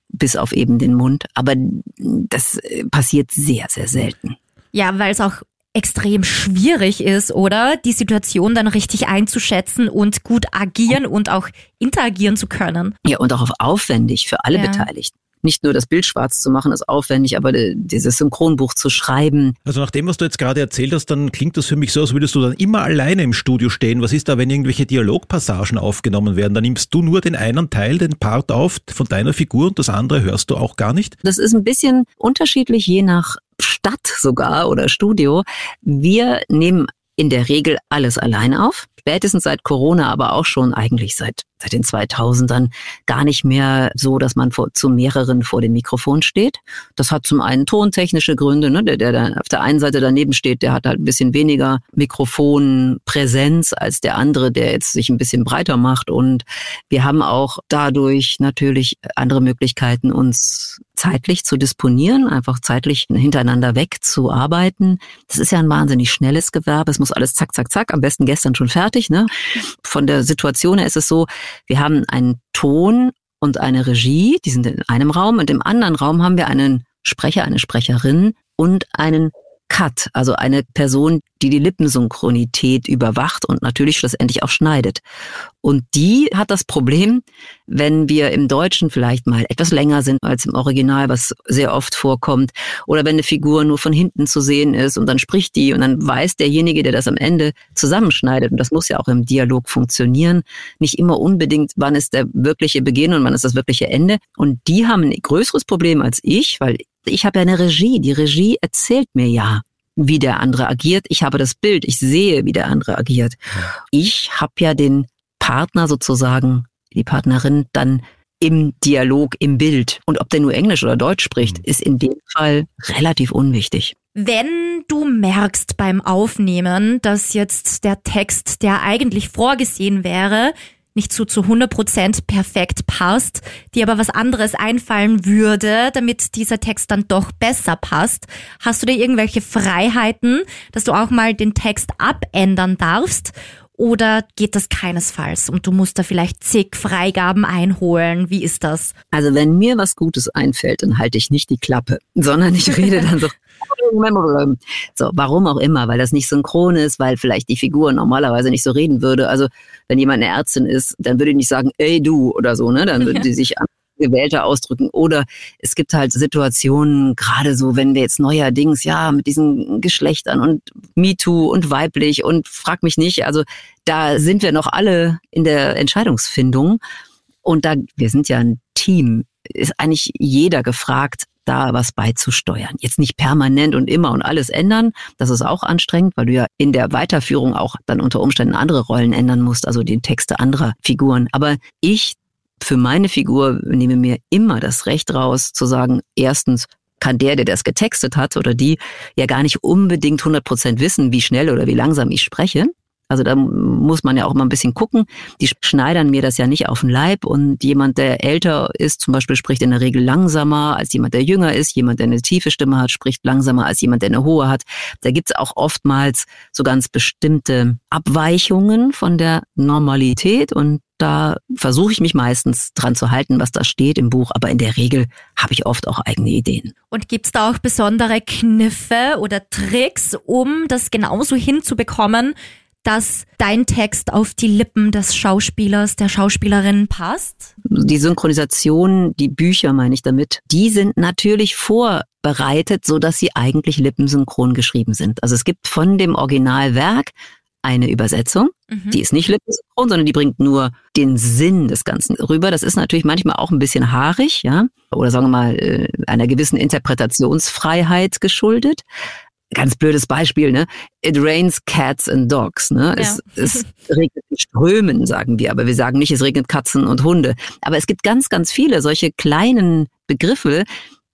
[SPEAKER 2] bis auf eben den Mund. Aber das äh, passiert sehr, sehr selten.
[SPEAKER 1] Ja, weil es auch extrem schwierig ist, oder? Die Situation dann richtig einzuschätzen und gut agieren und auch interagieren zu können.
[SPEAKER 2] Ja, und auch aufwendig für alle ja. Beteiligten nicht nur das Bild schwarz zu machen, ist aufwendig, aber dieses Synchronbuch zu schreiben.
[SPEAKER 4] Also nach dem, was du jetzt gerade erzählt hast, dann klingt das für mich so, als würdest du dann immer alleine im Studio stehen. Was ist da, wenn irgendwelche Dialogpassagen aufgenommen werden? Dann nimmst du nur den einen Teil, den Part auf von deiner Figur und das andere hörst du auch gar nicht?
[SPEAKER 2] Das ist ein bisschen unterschiedlich, je nach Stadt sogar oder Studio. Wir nehmen in der Regel alles alleine auf. Spätestens seit Corona, aber auch schon eigentlich seit, seit den 2000ern gar nicht mehr so, dass man vor, zu mehreren vor dem Mikrofon steht. Das hat zum einen tontechnische Gründe. Ne? Der, der da auf der einen Seite daneben steht, der hat halt ein bisschen weniger Mikrofonpräsenz als der andere, der jetzt sich ein bisschen breiter macht. Und wir haben auch dadurch natürlich andere Möglichkeiten, uns zeitlich zu disponieren, einfach zeitlich hintereinander wegzuarbeiten. Das ist ja ein wahnsinnig schnelles Gewerbe. Es muss alles zack, zack, zack, am besten gestern schon fertig. Ne? Von der Situation her ist es so, wir haben einen Ton und eine Regie, die sind in einem Raum und im anderen Raum haben wir einen Sprecher, eine Sprecherin und einen Cut, also eine Person, die die Lippensynchronität überwacht und natürlich schlussendlich auch schneidet. Und die hat das Problem, wenn wir im Deutschen vielleicht mal etwas länger sind als im Original, was sehr oft vorkommt, oder wenn eine Figur nur von hinten zu sehen ist und dann spricht die und dann weiß derjenige, der das am Ende zusammenschneidet, und das muss ja auch im Dialog funktionieren, nicht immer unbedingt, wann ist der wirkliche Beginn und wann ist das wirkliche Ende. Und die haben ein größeres Problem als ich, weil ich habe ja eine Regie. Die Regie erzählt mir ja, wie der andere agiert. Ich habe das Bild. Ich sehe, wie der andere agiert. Ich habe ja den Partner sozusagen, die Partnerin dann im Dialog, im Bild. Und ob der nur Englisch oder Deutsch spricht, mhm. ist in dem Fall relativ unwichtig.
[SPEAKER 1] Wenn du merkst beim Aufnehmen, dass jetzt der Text, der eigentlich vorgesehen wäre, nicht so zu 100% perfekt passt, dir aber was anderes einfallen würde, damit dieser Text dann doch besser passt. Hast du dir irgendwelche Freiheiten, dass du auch mal den Text abändern darfst? Oder geht das keinesfalls und du musst da vielleicht zig Freigaben einholen? Wie ist das?
[SPEAKER 2] Also wenn mir was Gutes einfällt, dann halte ich nicht die Klappe, sondern ich rede dann so so, warum auch immer, weil das nicht synchron ist, weil vielleicht die Figur normalerweise nicht so reden würde. Also, wenn jemand eine Ärztin ist, dann würde ich nicht sagen, ey du oder so, ne? Dann würde die sich gewählter ausdrücken. Oder es gibt halt Situationen, gerade so, wenn wir jetzt neuerdings, ja, mit diesen Geschlechtern und MeToo und weiblich und frag mich nicht, also da sind wir noch alle in der Entscheidungsfindung. Und da, wir sind ja ein Team, ist eigentlich jeder gefragt, da was beizusteuern. Jetzt nicht permanent und immer und alles ändern. Das ist auch anstrengend, weil du ja in der Weiterführung auch dann unter Umständen andere Rollen ändern musst, also die Texte anderer Figuren. Aber ich für meine Figur nehme mir immer das Recht raus zu sagen, erstens, kann der, der das getextet hat oder die, ja gar nicht unbedingt 100 Prozent wissen, wie schnell oder wie langsam ich spreche. Also da muss man ja auch mal ein bisschen gucken. Die schneidern mir das ja nicht auf den Leib und jemand, der älter ist, zum Beispiel spricht in der Regel langsamer als jemand, der jünger ist. Jemand, der eine tiefe Stimme hat, spricht langsamer als jemand, der eine hohe hat. Da gibt's auch oftmals so ganz bestimmte Abweichungen von der Normalität und da versuche ich mich meistens dran zu halten, was da steht im Buch, aber in der Regel habe ich oft auch eigene Ideen.
[SPEAKER 1] Und gibt's da auch besondere Kniffe oder Tricks, um das genauso hinzubekommen, dass dein Text auf die Lippen des Schauspielers, der Schauspielerin passt?
[SPEAKER 2] Die Synchronisation, die Bücher meine ich damit, die sind natürlich vorbereitet, so dass sie eigentlich lippensynchron geschrieben sind. Also es gibt von dem Originalwerk eine Übersetzung. Mhm. Die ist nicht lippensynchron, sondern die bringt nur den Sinn des Ganzen rüber. Das ist natürlich manchmal auch ein bisschen haarig, ja, oder sagen wir mal äh, einer gewissen Interpretationsfreiheit geschuldet ganz blödes Beispiel, ne? It rains cats and dogs, ne? Ja. Es, es regnet in Strömen, sagen wir, aber wir sagen nicht, es regnet Katzen und Hunde. Aber es gibt ganz, ganz viele solche kleinen Begriffe,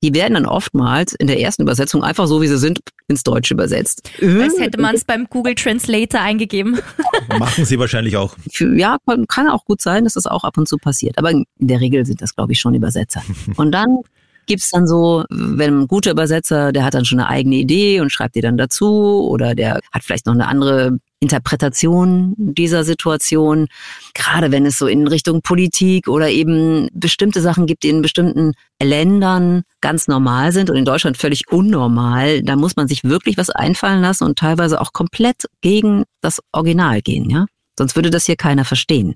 [SPEAKER 2] die werden dann oftmals in der ersten Übersetzung einfach so, wie sie sind, ins Deutsche übersetzt.
[SPEAKER 1] Als hätte man es beim Google Translator eingegeben.
[SPEAKER 4] Machen sie wahrscheinlich auch.
[SPEAKER 2] Ja, kann auch gut sein, dass das auch ab und zu passiert. Aber in der Regel sind das, glaube ich, schon Übersetzer. Und dann gibt's dann so, wenn ein guter Übersetzer, der hat dann schon eine eigene Idee und schreibt die dann dazu oder der hat vielleicht noch eine andere Interpretation dieser Situation, gerade wenn es so in Richtung Politik oder eben bestimmte Sachen gibt, die in bestimmten Ländern ganz normal sind und in Deutschland völlig unnormal, da muss man sich wirklich was einfallen lassen und teilweise auch komplett gegen das Original gehen, ja. Sonst würde das hier keiner verstehen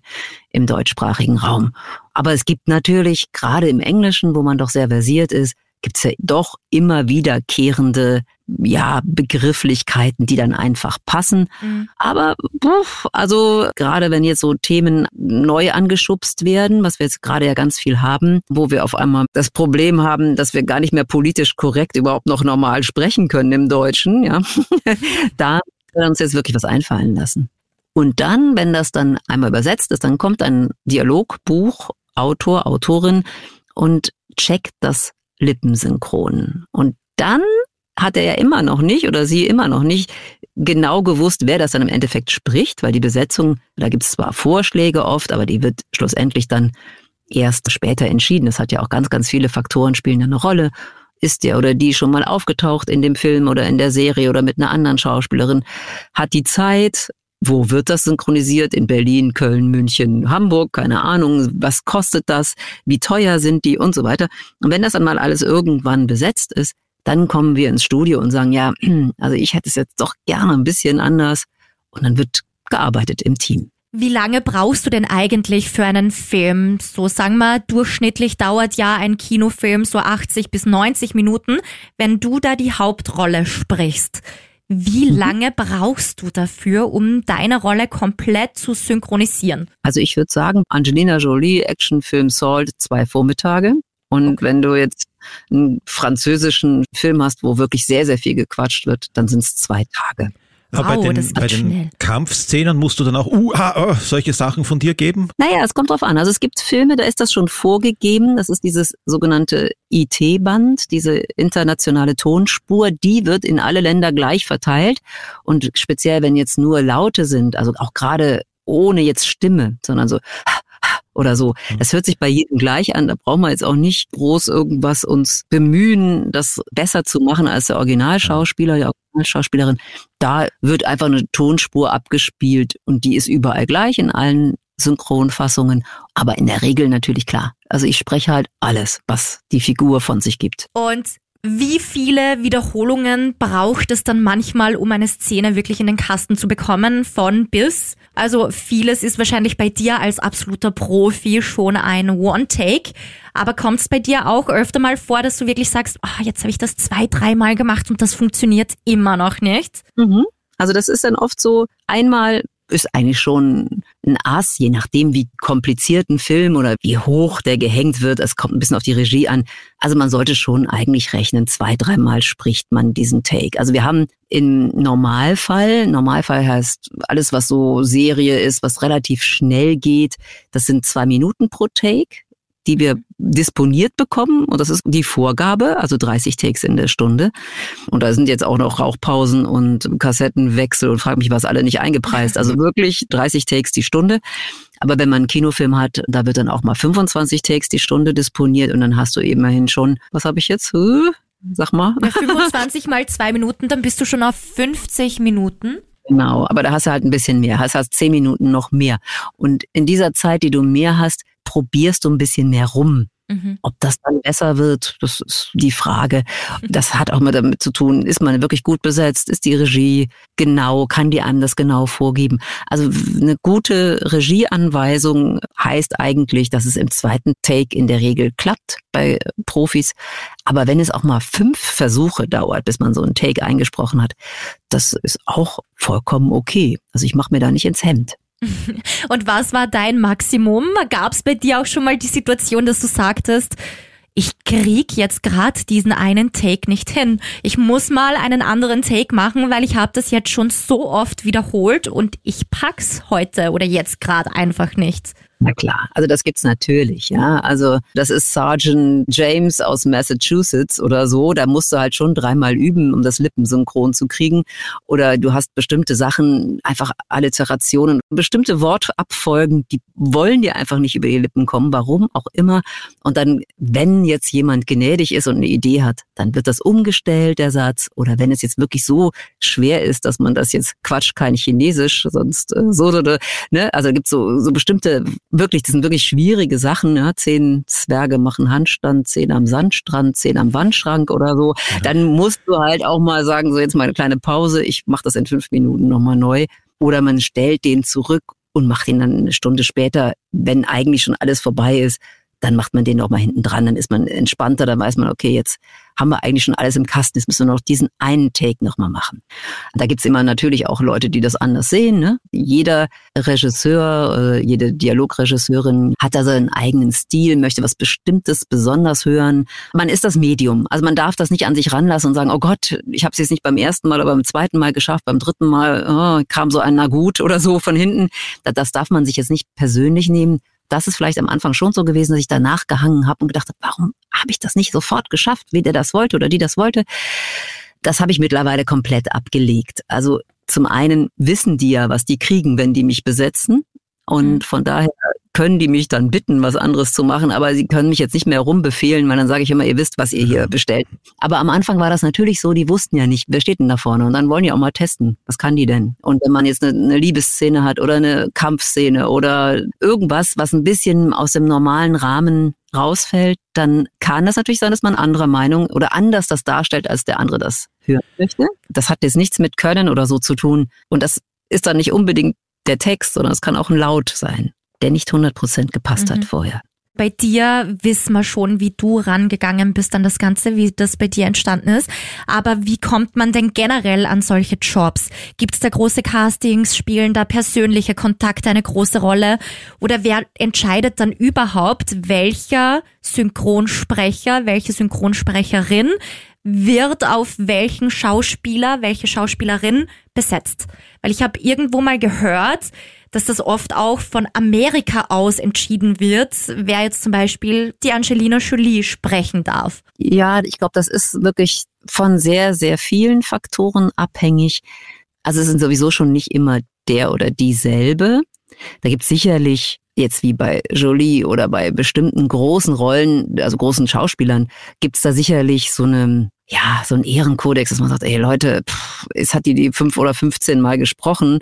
[SPEAKER 2] im deutschsprachigen Raum. Aber es gibt natürlich, gerade im Englischen, wo man doch sehr versiert ist, gibt es ja doch immer wiederkehrende ja, Begrifflichkeiten, die dann einfach passen. Mhm. Aber puff, also gerade wenn jetzt so Themen neu angeschubst werden, was wir jetzt gerade ja ganz viel haben, wo wir auf einmal das Problem haben, dass wir gar nicht mehr politisch korrekt überhaupt noch normal sprechen können im Deutschen, ja, da wir uns jetzt wirklich was einfallen lassen. Und dann, wenn das dann einmal übersetzt ist, dann kommt ein Dialogbuch, Autor, Autorin und checkt das Lippensynchron. Und dann hat er ja immer noch nicht oder sie immer noch nicht genau gewusst, wer das dann im Endeffekt spricht, weil die Besetzung, da gibt es zwar Vorschläge oft, aber die wird schlussendlich dann erst später entschieden. Das hat ja auch ganz, ganz viele Faktoren spielen eine Rolle. Ist der oder die schon mal aufgetaucht in dem Film oder in der Serie oder mit einer anderen Schauspielerin? Hat die Zeit? Wo wird das synchronisiert? In Berlin, Köln, München, Hamburg, keine Ahnung. Was kostet das? Wie teuer sind die und so weiter? Und wenn das dann mal alles irgendwann besetzt ist, dann kommen wir ins Studio und sagen, ja, also ich hätte es jetzt doch gerne ein bisschen anders. Und dann wird gearbeitet im Team.
[SPEAKER 1] Wie lange brauchst du denn eigentlich für einen Film? So sagen wir, durchschnittlich dauert ja ein Kinofilm so 80 bis 90 Minuten, wenn du da die Hauptrolle sprichst. Wie mhm. lange brauchst du dafür, um deine Rolle komplett zu synchronisieren?
[SPEAKER 2] Also ich würde sagen, Angelina Jolie, Actionfilm Salt, zwei Vormittage. Und okay. wenn du jetzt einen französischen Film hast, wo wirklich sehr, sehr viel gequatscht wird, dann sind es zwei Tage.
[SPEAKER 4] Aber wow, bei den, bei den Kampfszenen musst du dann auch uh, uh, solche Sachen von dir geben?
[SPEAKER 2] Naja, es kommt drauf an. Also es gibt Filme, da ist das schon vorgegeben. Das ist dieses sogenannte IT-Band, diese internationale Tonspur. Die wird in alle Länder gleich verteilt. Und speziell, wenn jetzt nur Laute sind, also auch gerade ohne jetzt Stimme, sondern so oder so. Mhm. Das hört sich bei jedem gleich an. Da brauchen wir jetzt auch nicht groß irgendwas uns bemühen, das besser zu machen als der Originalschauspieler, die Originalschauspielerin. Da wird einfach eine Tonspur abgespielt und die ist überall gleich in allen Synchronfassungen, aber in der Regel natürlich klar. Also ich spreche halt alles, was die Figur von sich gibt.
[SPEAKER 1] Und wie viele Wiederholungen braucht es dann manchmal, um eine Szene wirklich in den Kasten zu bekommen, von bis? Also vieles ist wahrscheinlich bei dir als absoluter Profi schon ein One-Take. Aber kommt es bei dir auch öfter mal vor, dass du wirklich sagst, oh, jetzt habe ich das zwei, dreimal gemacht und das funktioniert immer noch nicht?
[SPEAKER 2] Mhm. Also das ist dann oft so, einmal ist eigentlich schon ein Ass, je nachdem, wie kompliziert ein Film oder wie hoch der gehängt wird. Es kommt ein bisschen auf die Regie an. Also man sollte schon eigentlich rechnen, zwei, dreimal spricht man diesen Take. Also wir haben im Normalfall, Normalfall heißt alles, was so Serie ist, was relativ schnell geht, das sind zwei Minuten pro Take die wir disponiert bekommen. Und das ist die Vorgabe, also 30 Takes in der Stunde. Und da sind jetzt auch noch Rauchpausen und Kassettenwechsel und frag mich was alle nicht eingepreist. Also wirklich 30 Takes die Stunde. Aber wenn man einen Kinofilm hat, da wird dann auch mal 25 Takes die Stunde disponiert und dann hast du immerhin schon, was habe ich jetzt? Sag mal.
[SPEAKER 1] Ja, 25 mal zwei Minuten, dann bist du schon auf 50 Minuten.
[SPEAKER 2] Genau, aber da hast du halt ein bisschen mehr, hast halt zehn Minuten noch mehr. Und in dieser Zeit, die du mehr hast, probierst du ein bisschen mehr rum. Mhm. Ob das dann besser wird, das ist die Frage. Das hat auch mal damit zu tun, ist man wirklich gut besetzt, ist die Regie genau, kann die einem das genau vorgeben. Also eine gute Regieanweisung heißt eigentlich, dass es im zweiten Take in der Regel klappt bei Profis. Aber wenn es auch mal fünf Versuche dauert, bis man so einen Take eingesprochen hat, das ist auch vollkommen okay. Also ich mache mir da nicht ins Hemd.
[SPEAKER 1] Und was war dein Maximum? Gab es bei dir auch schon mal die Situation, dass du sagtest, ich krieg jetzt gerade diesen einen Take nicht hin. Ich muss mal einen anderen Take machen, weil ich habe das jetzt schon so oft wiederholt und ich pack's heute oder jetzt gerade einfach nicht.
[SPEAKER 2] Na klar, also das gibt's natürlich, ja. Also das ist Sergeant James aus Massachusetts oder so. Da musst du halt schon dreimal üben, um das Lippensynchron zu kriegen. Oder du hast bestimmte Sachen, einfach Alliterationen, bestimmte Wortabfolgen, die wollen dir einfach nicht über die Lippen kommen, warum auch immer. Und dann, wenn jetzt jemand gnädig ist und eine Idee hat, dann wird das umgestellt, der Satz. Oder wenn es jetzt wirklich so schwer ist, dass man das jetzt Quatsch, kein Chinesisch, sonst äh, so, so, ne? Also gibt so so bestimmte wirklich, das sind wirklich schwierige Sachen. Ja? Zehn Zwerge machen Handstand, zehn am Sandstrand, zehn am Wandschrank oder so. Ja. Dann musst du halt auch mal sagen, so jetzt mal eine kleine Pause, ich mache das in fünf Minuten nochmal neu. Oder man stellt den zurück und macht ihn dann eine Stunde später, wenn eigentlich schon alles vorbei ist, dann macht man den auch mal hinten dran, dann ist man entspannter, dann weiß man, okay, jetzt haben wir eigentlich schon alles im Kasten, jetzt müssen wir noch diesen einen Take nochmal machen. Da gibt's immer natürlich auch Leute, die das anders sehen. Ne? Jeder Regisseur, äh, jede Dialogregisseurin hat da seinen eigenen Stil, möchte was Bestimmtes besonders hören. Man ist das Medium. Also man darf das nicht an sich ranlassen und sagen, oh Gott, ich habe es jetzt nicht beim ersten Mal, aber beim zweiten Mal geschafft, beim dritten Mal oh, kam so ein Na gut oder so von hinten. Das darf man sich jetzt nicht persönlich nehmen das ist vielleicht am Anfang schon so gewesen, dass ich danach gehangen habe und gedacht habe, warum habe ich das nicht sofort geschafft, wie der das wollte oder die das wollte. Das habe ich mittlerweile komplett abgelegt. Also zum einen wissen die ja, was die kriegen, wenn die mich besetzen. Und mhm. von daher können die mich dann bitten, was anderes zu machen, aber sie können mich jetzt nicht mehr rumbefehlen, weil dann sage ich immer, ihr wisst, was ihr hier bestellt. Aber am Anfang war das natürlich so, die wussten ja nicht, wer steht denn da vorne und dann wollen die auch mal testen, was kann die denn? Und wenn man jetzt eine, eine Liebesszene hat oder eine Kampfszene oder irgendwas, was ein bisschen aus dem normalen Rahmen rausfällt, dann kann das natürlich sein, dass man anderer Meinung oder anders das darstellt, als der andere das hören möchte. Das hat jetzt nichts mit Können oder so zu tun und das ist dann nicht unbedingt der Text, sondern es kann auch ein Laut sein der nicht 100 Prozent gepasst mhm. hat vorher.
[SPEAKER 1] Bei dir wissen wir schon, wie du rangegangen bist an das Ganze, wie das bei dir entstanden ist. Aber wie kommt man denn generell an solche Jobs? Gibt es da große Castings? Spielen da persönliche Kontakte eine große Rolle? Oder wer entscheidet dann überhaupt, welcher Synchronsprecher, welche Synchronsprecherin wird auf welchen Schauspieler, welche Schauspielerin besetzt? Weil ich habe irgendwo mal gehört, dass das oft auch von Amerika aus entschieden wird, wer jetzt zum Beispiel die Angelina Jolie sprechen darf.
[SPEAKER 2] Ja, ich glaube, das ist wirklich von sehr, sehr vielen Faktoren abhängig. Also es sind sowieso schon nicht immer der oder dieselbe. Da gibt es sicherlich jetzt wie bei Jolie oder bei bestimmten großen Rollen, also großen Schauspielern, gibt es da sicherlich so eine ja, so ein Ehrenkodex, dass man sagt, ey Leute, pff, es hat die die fünf oder 15 Mal gesprochen,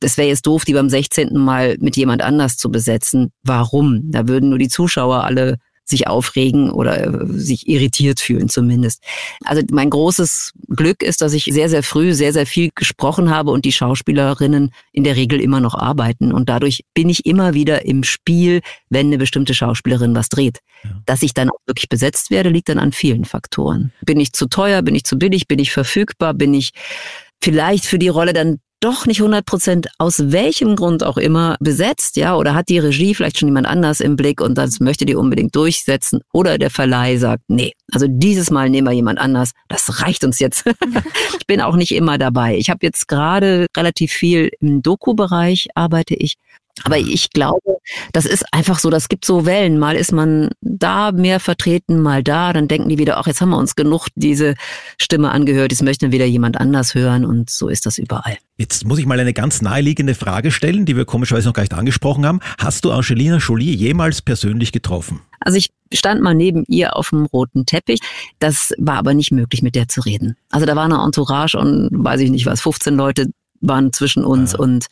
[SPEAKER 2] es wäre jetzt doof, die beim 16. Mal mit jemand anders zu besetzen. Warum? Da würden nur die Zuschauer alle sich aufregen oder äh, sich irritiert fühlen zumindest. Also mein großes Glück ist, dass ich sehr, sehr früh sehr, sehr viel gesprochen habe und die Schauspielerinnen in der Regel immer noch arbeiten. Und dadurch bin ich immer wieder im Spiel, wenn eine bestimmte Schauspielerin was dreht. Ja. Dass ich dann auch wirklich besetzt werde, liegt dann an vielen Faktoren. Bin ich zu teuer, bin ich zu billig, bin ich verfügbar, bin ich vielleicht für die Rolle dann doch nicht 100 Prozent aus welchem Grund auch immer besetzt, ja, oder hat die Regie vielleicht schon jemand anders im Blick und das möchte die unbedingt durchsetzen oder der Verleih sagt, nee, also dieses Mal nehmen wir jemand anders, das reicht uns jetzt. ich bin auch nicht immer dabei. Ich habe jetzt gerade relativ viel im Doku-Bereich arbeite ich aber ich glaube, das ist einfach so, das gibt so Wellen. Mal ist man da mehr vertreten, mal da. Dann denken die wieder, ach, jetzt haben wir uns genug diese Stimme angehört, jetzt möchten wir wieder jemand anders hören. Und so ist das überall.
[SPEAKER 4] Jetzt muss ich mal eine ganz naheliegende Frage stellen, die wir komischerweise noch gar nicht angesprochen haben. Hast du Angelina Jolie jemals persönlich getroffen?
[SPEAKER 2] Also ich stand mal neben ihr auf dem roten Teppich. Das war aber nicht möglich, mit der zu reden. Also da war eine Entourage und weiß ich nicht was, 15 Leute waren zwischen uns ja. und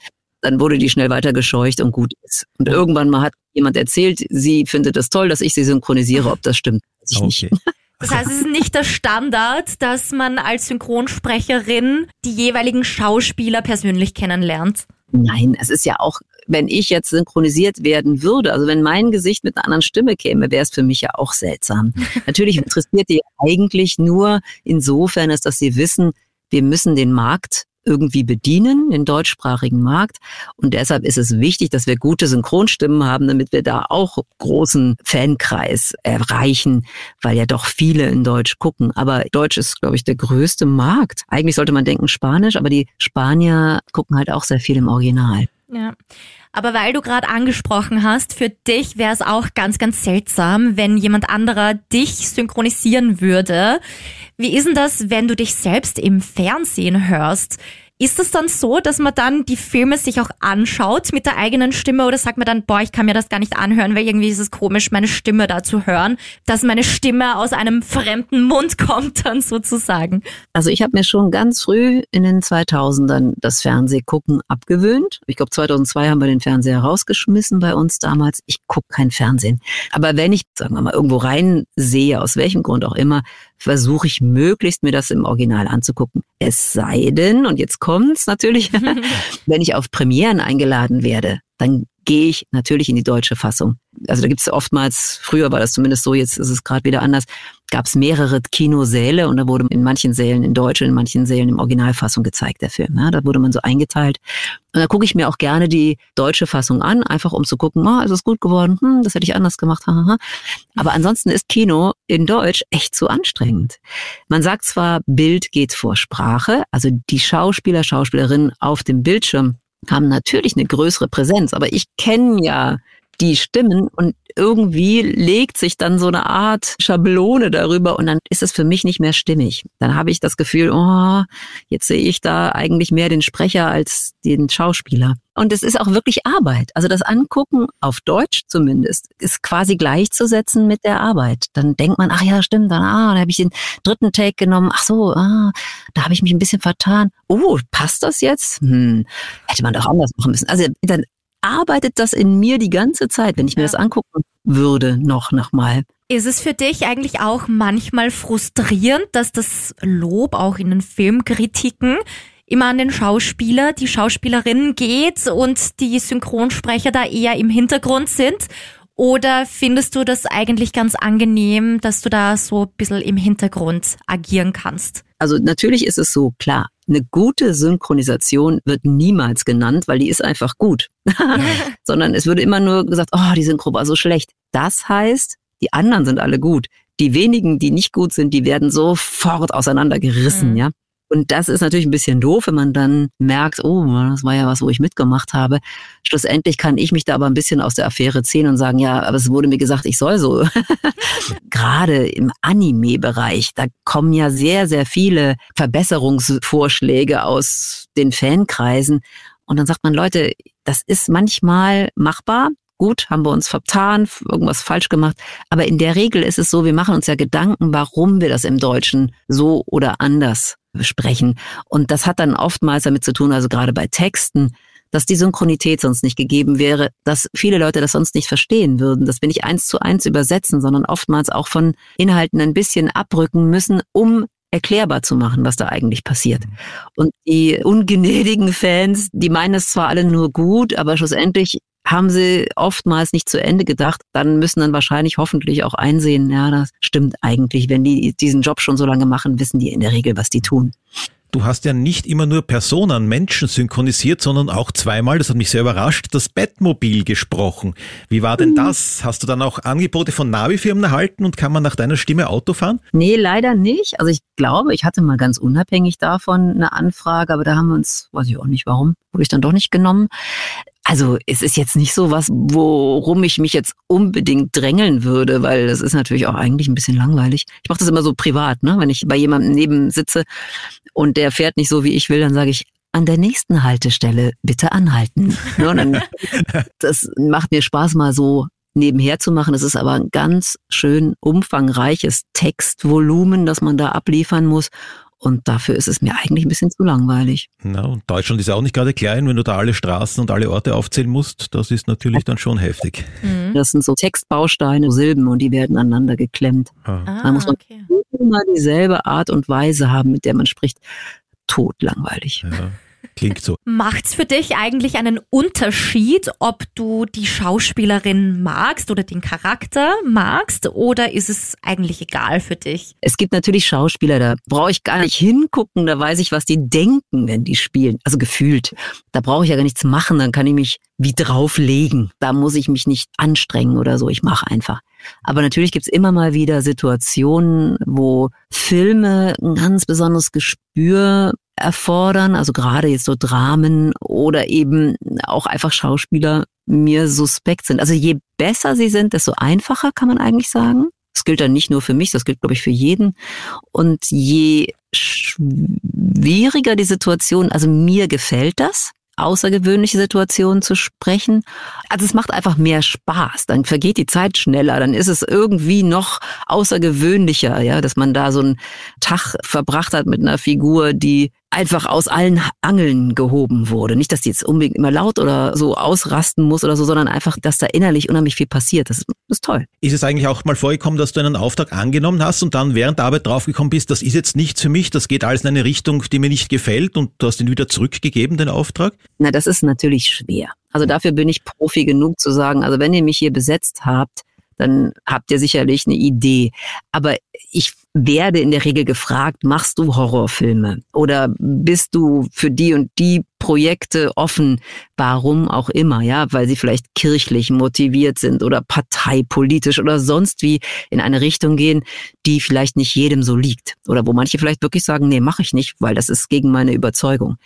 [SPEAKER 2] dann wurde die schnell weiter gescheucht und gut ist. Und irgendwann mal hat jemand erzählt, sie findet es toll, dass ich sie synchronisiere, ob das stimmt. Weiß ich okay. nicht.
[SPEAKER 1] Das heißt, es ist nicht der Standard, dass man als Synchronsprecherin die jeweiligen Schauspieler persönlich kennenlernt.
[SPEAKER 2] Nein, es ist ja auch, wenn ich jetzt synchronisiert werden würde, also wenn mein Gesicht mit einer anderen Stimme käme, wäre es für mich ja auch seltsam. Natürlich interessiert die eigentlich nur insofern, ist, dass sie wissen, wir müssen den Markt irgendwie bedienen, den deutschsprachigen Markt. Und deshalb ist es wichtig, dass wir gute Synchronstimmen haben, damit wir da auch großen Fankreis erreichen, weil ja doch viele in Deutsch gucken. Aber Deutsch ist, glaube ich, der größte Markt. Eigentlich sollte man denken Spanisch, aber die Spanier gucken halt auch sehr viel im Original.
[SPEAKER 1] Ja. Aber weil du gerade angesprochen hast, für dich wäre es auch ganz, ganz seltsam, wenn jemand anderer dich synchronisieren würde. Wie ist denn das, wenn du dich selbst im Fernsehen hörst? Ist es dann so, dass man dann die Filme sich auch anschaut mit der eigenen Stimme oder sagt man dann, boah, ich kann mir das gar nicht anhören, weil irgendwie ist es komisch, meine Stimme da zu hören, dass meine Stimme aus einem fremden Mund kommt dann sozusagen?
[SPEAKER 2] Also ich habe mir schon ganz früh in den 2000ern das Fernsehgucken abgewöhnt. Ich glaube 2002 haben wir den Fernseher rausgeschmissen bei uns damals. Ich gucke kein Fernsehen. Aber wenn ich, sagen wir mal, irgendwo rein sehe, aus welchem Grund auch immer, versuche ich möglichst mir das im Original anzugucken. Es sei denn, und jetzt kommt's natürlich, wenn ich auf Premieren eingeladen werde, dann gehe ich natürlich in die deutsche Fassung. Also da gibt es oftmals, früher war das zumindest so, jetzt ist es gerade wieder anders, gab es mehrere Kinosäle und da wurde in manchen Sälen in Deutsch und in manchen Sälen im Originalfassung gezeigt, der Film. Ja, da wurde man so eingeteilt. Und da gucke ich mir auch gerne die deutsche Fassung an, einfach um zu gucken, oh, ist es gut geworden, hm, das hätte ich anders gemacht. Aber ansonsten ist Kino in Deutsch echt zu anstrengend. Man sagt zwar, Bild geht vor Sprache, also die Schauspieler, Schauspielerinnen auf dem Bildschirm haben natürlich eine größere Präsenz, aber ich kenne ja die Stimmen und irgendwie legt sich dann so eine Art Schablone darüber und dann ist es für mich nicht mehr stimmig. Dann habe ich das Gefühl, oh, jetzt sehe ich da eigentlich mehr den Sprecher als den Schauspieler. Und es ist auch wirklich Arbeit. Also das Angucken auf Deutsch zumindest ist quasi gleichzusetzen mit der Arbeit. Dann denkt man, ach ja, stimmt, dann, ah, dann habe ich den dritten Take genommen. Ach so, ah, da habe ich mich ein bisschen vertan. Oh, passt das jetzt? Hm, hätte man doch anders machen müssen. Also dann arbeitet das in mir die ganze Zeit, wenn ich mir ja. das angucken würde, noch nochmal.
[SPEAKER 1] Ist es für dich eigentlich auch manchmal frustrierend, dass das Lob auch in den Filmkritiken immer an den Schauspieler, die Schauspielerinnen geht und die Synchronsprecher da eher im Hintergrund sind? Oder findest du das eigentlich ganz angenehm, dass du da so ein bisschen im Hintergrund agieren kannst?
[SPEAKER 2] Also natürlich ist es so, klar, eine gute Synchronisation wird niemals genannt, weil die ist einfach gut. Sondern es würde immer nur gesagt, oh, die Synchro war so schlecht. Das heißt, die anderen sind alle gut. Die wenigen, die nicht gut sind, die werden sofort auseinandergerissen, mhm. ja. Und das ist natürlich ein bisschen doof, wenn man dann merkt, oh, das war ja was, wo ich mitgemacht habe. Schlussendlich kann ich mich da aber ein bisschen aus der Affäre ziehen und sagen, ja, aber es wurde mir gesagt, ich soll so. Gerade im Anime-Bereich, da kommen ja sehr, sehr viele Verbesserungsvorschläge aus den Fankreisen. Und dann sagt man, Leute, das ist manchmal machbar, gut, haben wir uns vertan, irgendwas falsch gemacht. Aber in der Regel ist es so, wir machen uns ja Gedanken, warum wir das im Deutschen so oder anders sprechen. Und das hat dann oftmals damit zu tun, also gerade bei Texten, dass die Synchronität sonst nicht gegeben wäre, dass viele Leute das sonst nicht verstehen würden, dass wir nicht eins zu eins übersetzen, sondern oftmals auch von Inhalten ein bisschen abrücken müssen, um erklärbar zu machen, was da eigentlich passiert. Und die ungnädigen Fans, die meinen es zwar alle nur gut, aber schlussendlich haben sie oftmals nicht zu Ende gedacht, dann müssen dann wahrscheinlich hoffentlich auch einsehen, ja, das stimmt eigentlich. Wenn die diesen Job schon so lange machen, wissen die in der Regel, was die tun.
[SPEAKER 4] Du hast ja nicht immer nur Personen, Menschen synchronisiert, sondern auch zweimal, das hat mich sehr überrascht, das Bettmobil gesprochen. Wie war denn mhm. das? Hast du dann auch Angebote von Navi-Firmen erhalten und kann man nach deiner Stimme Auto fahren?
[SPEAKER 2] Nee, leider nicht. Also ich glaube, ich hatte mal ganz unabhängig davon eine Anfrage, aber da haben wir uns, weiß ich auch nicht warum, wurde ich dann doch nicht genommen. Also es ist jetzt nicht so was, worum ich mich jetzt unbedingt drängeln würde, weil das ist natürlich auch eigentlich ein bisschen langweilig. Ich mache das immer so privat, ne? Wenn ich bei jemandem neben sitze und der fährt nicht so, wie ich will, dann sage ich, an der nächsten Haltestelle bitte anhalten. Ne? Das macht mir Spaß, mal so nebenher zu machen. Es ist aber ein ganz schön umfangreiches Textvolumen, das man da abliefern muss. Und dafür ist es mir eigentlich ein bisschen zu langweilig.
[SPEAKER 4] Na, und Deutschland ist auch nicht gerade klein, wenn du da alle Straßen und alle Orte aufzählen musst. Das ist natürlich dann schon heftig.
[SPEAKER 2] Mhm. Das sind so Textbausteine, Silben und die werden aneinander geklemmt. Ah. Da muss man okay. immer dieselbe Art und Weise haben, mit der man spricht. Totlangweilig.
[SPEAKER 4] Ja. Klingt so.
[SPEAKER 1] Macht's für dich eigentlich einen Unterschied, ob du die Schauspielerin magst oder den Charakter magst oder ist es eigentlich egal für dich?
[SPEAKER 2] Es gibt natürlich Schauspieler, da brauche ich gar nicht hingucken, da weiß ich, was die denken, wenn die spielen. Also gefühlt. Da brauche ich ja gar nichts machen, dann kann ich mich wie drauflegen. Da muss ich mich nicht anstrengen oder so. Ich mache einfach. Aber natürlich gibt's immer mal wieder Situationen, wo Filme ein ganz besonderes Gespür erfordern, also gerade jetzt so Dramen oder eben auch einfach Schauspieler mir suspekt sind. Also je besser sie sind, desto einfacher kann man eigentlich sagen. Das gilt dann nicht nur für mich, das gilt, glaube ich, für jeden. Und je schwieriger die Situation, also mir gefällt das, außergewöhnliche Situationen zu sprechen. Also es macht einfach mehr Spaß. Dann vergeht die Zeit schneller. Dann ist es irgendwie noch außergewöhnlicher, ja, dass man da so einen Tag verbracht hat mit einer Figur, die einfach aus allen Angeln gehoben wurde. Nicht, dass die jetzt unbedingt immer laut oder so ausrasten muss oder so, sondern einfach, dass da innerlich unheimlich viel passiert. Das ist, das ist toll.
[SPEAKER 4] Ist es eigentlich auch mal vorgekommen, dass du einen Auftrag angenommen hast und dann während der Arbeit draufgekommen bist, das ist jetzt nichts für mich, das geht alles in eine Richtung, die mir nicht gefällt und du hast ihn wieder zurückgegeben, den Auftrag?
[SPEAKER 2] Na, das ist natürlich schwer. Also dafür bin ich Profi genug zu sagen, also wenn ihr mich hier besetzt habt, dann habt ihr sicherlich eine Idee. Aber ich werde in der Regel gefragt, machst du Horrorfilme oder bist du für die und die Projekte offen, warum auch immer, ja, weil sie vielleicht kirchlich motiviert sind oder parteipolitisch oder sonst wie in eine Richtung gehen, die vielleicht nicht jedem so liegt oder wo manche vielleicht wirklich sagen, nee, mache ich nicht, weil das ist gegen meine Überzeugung.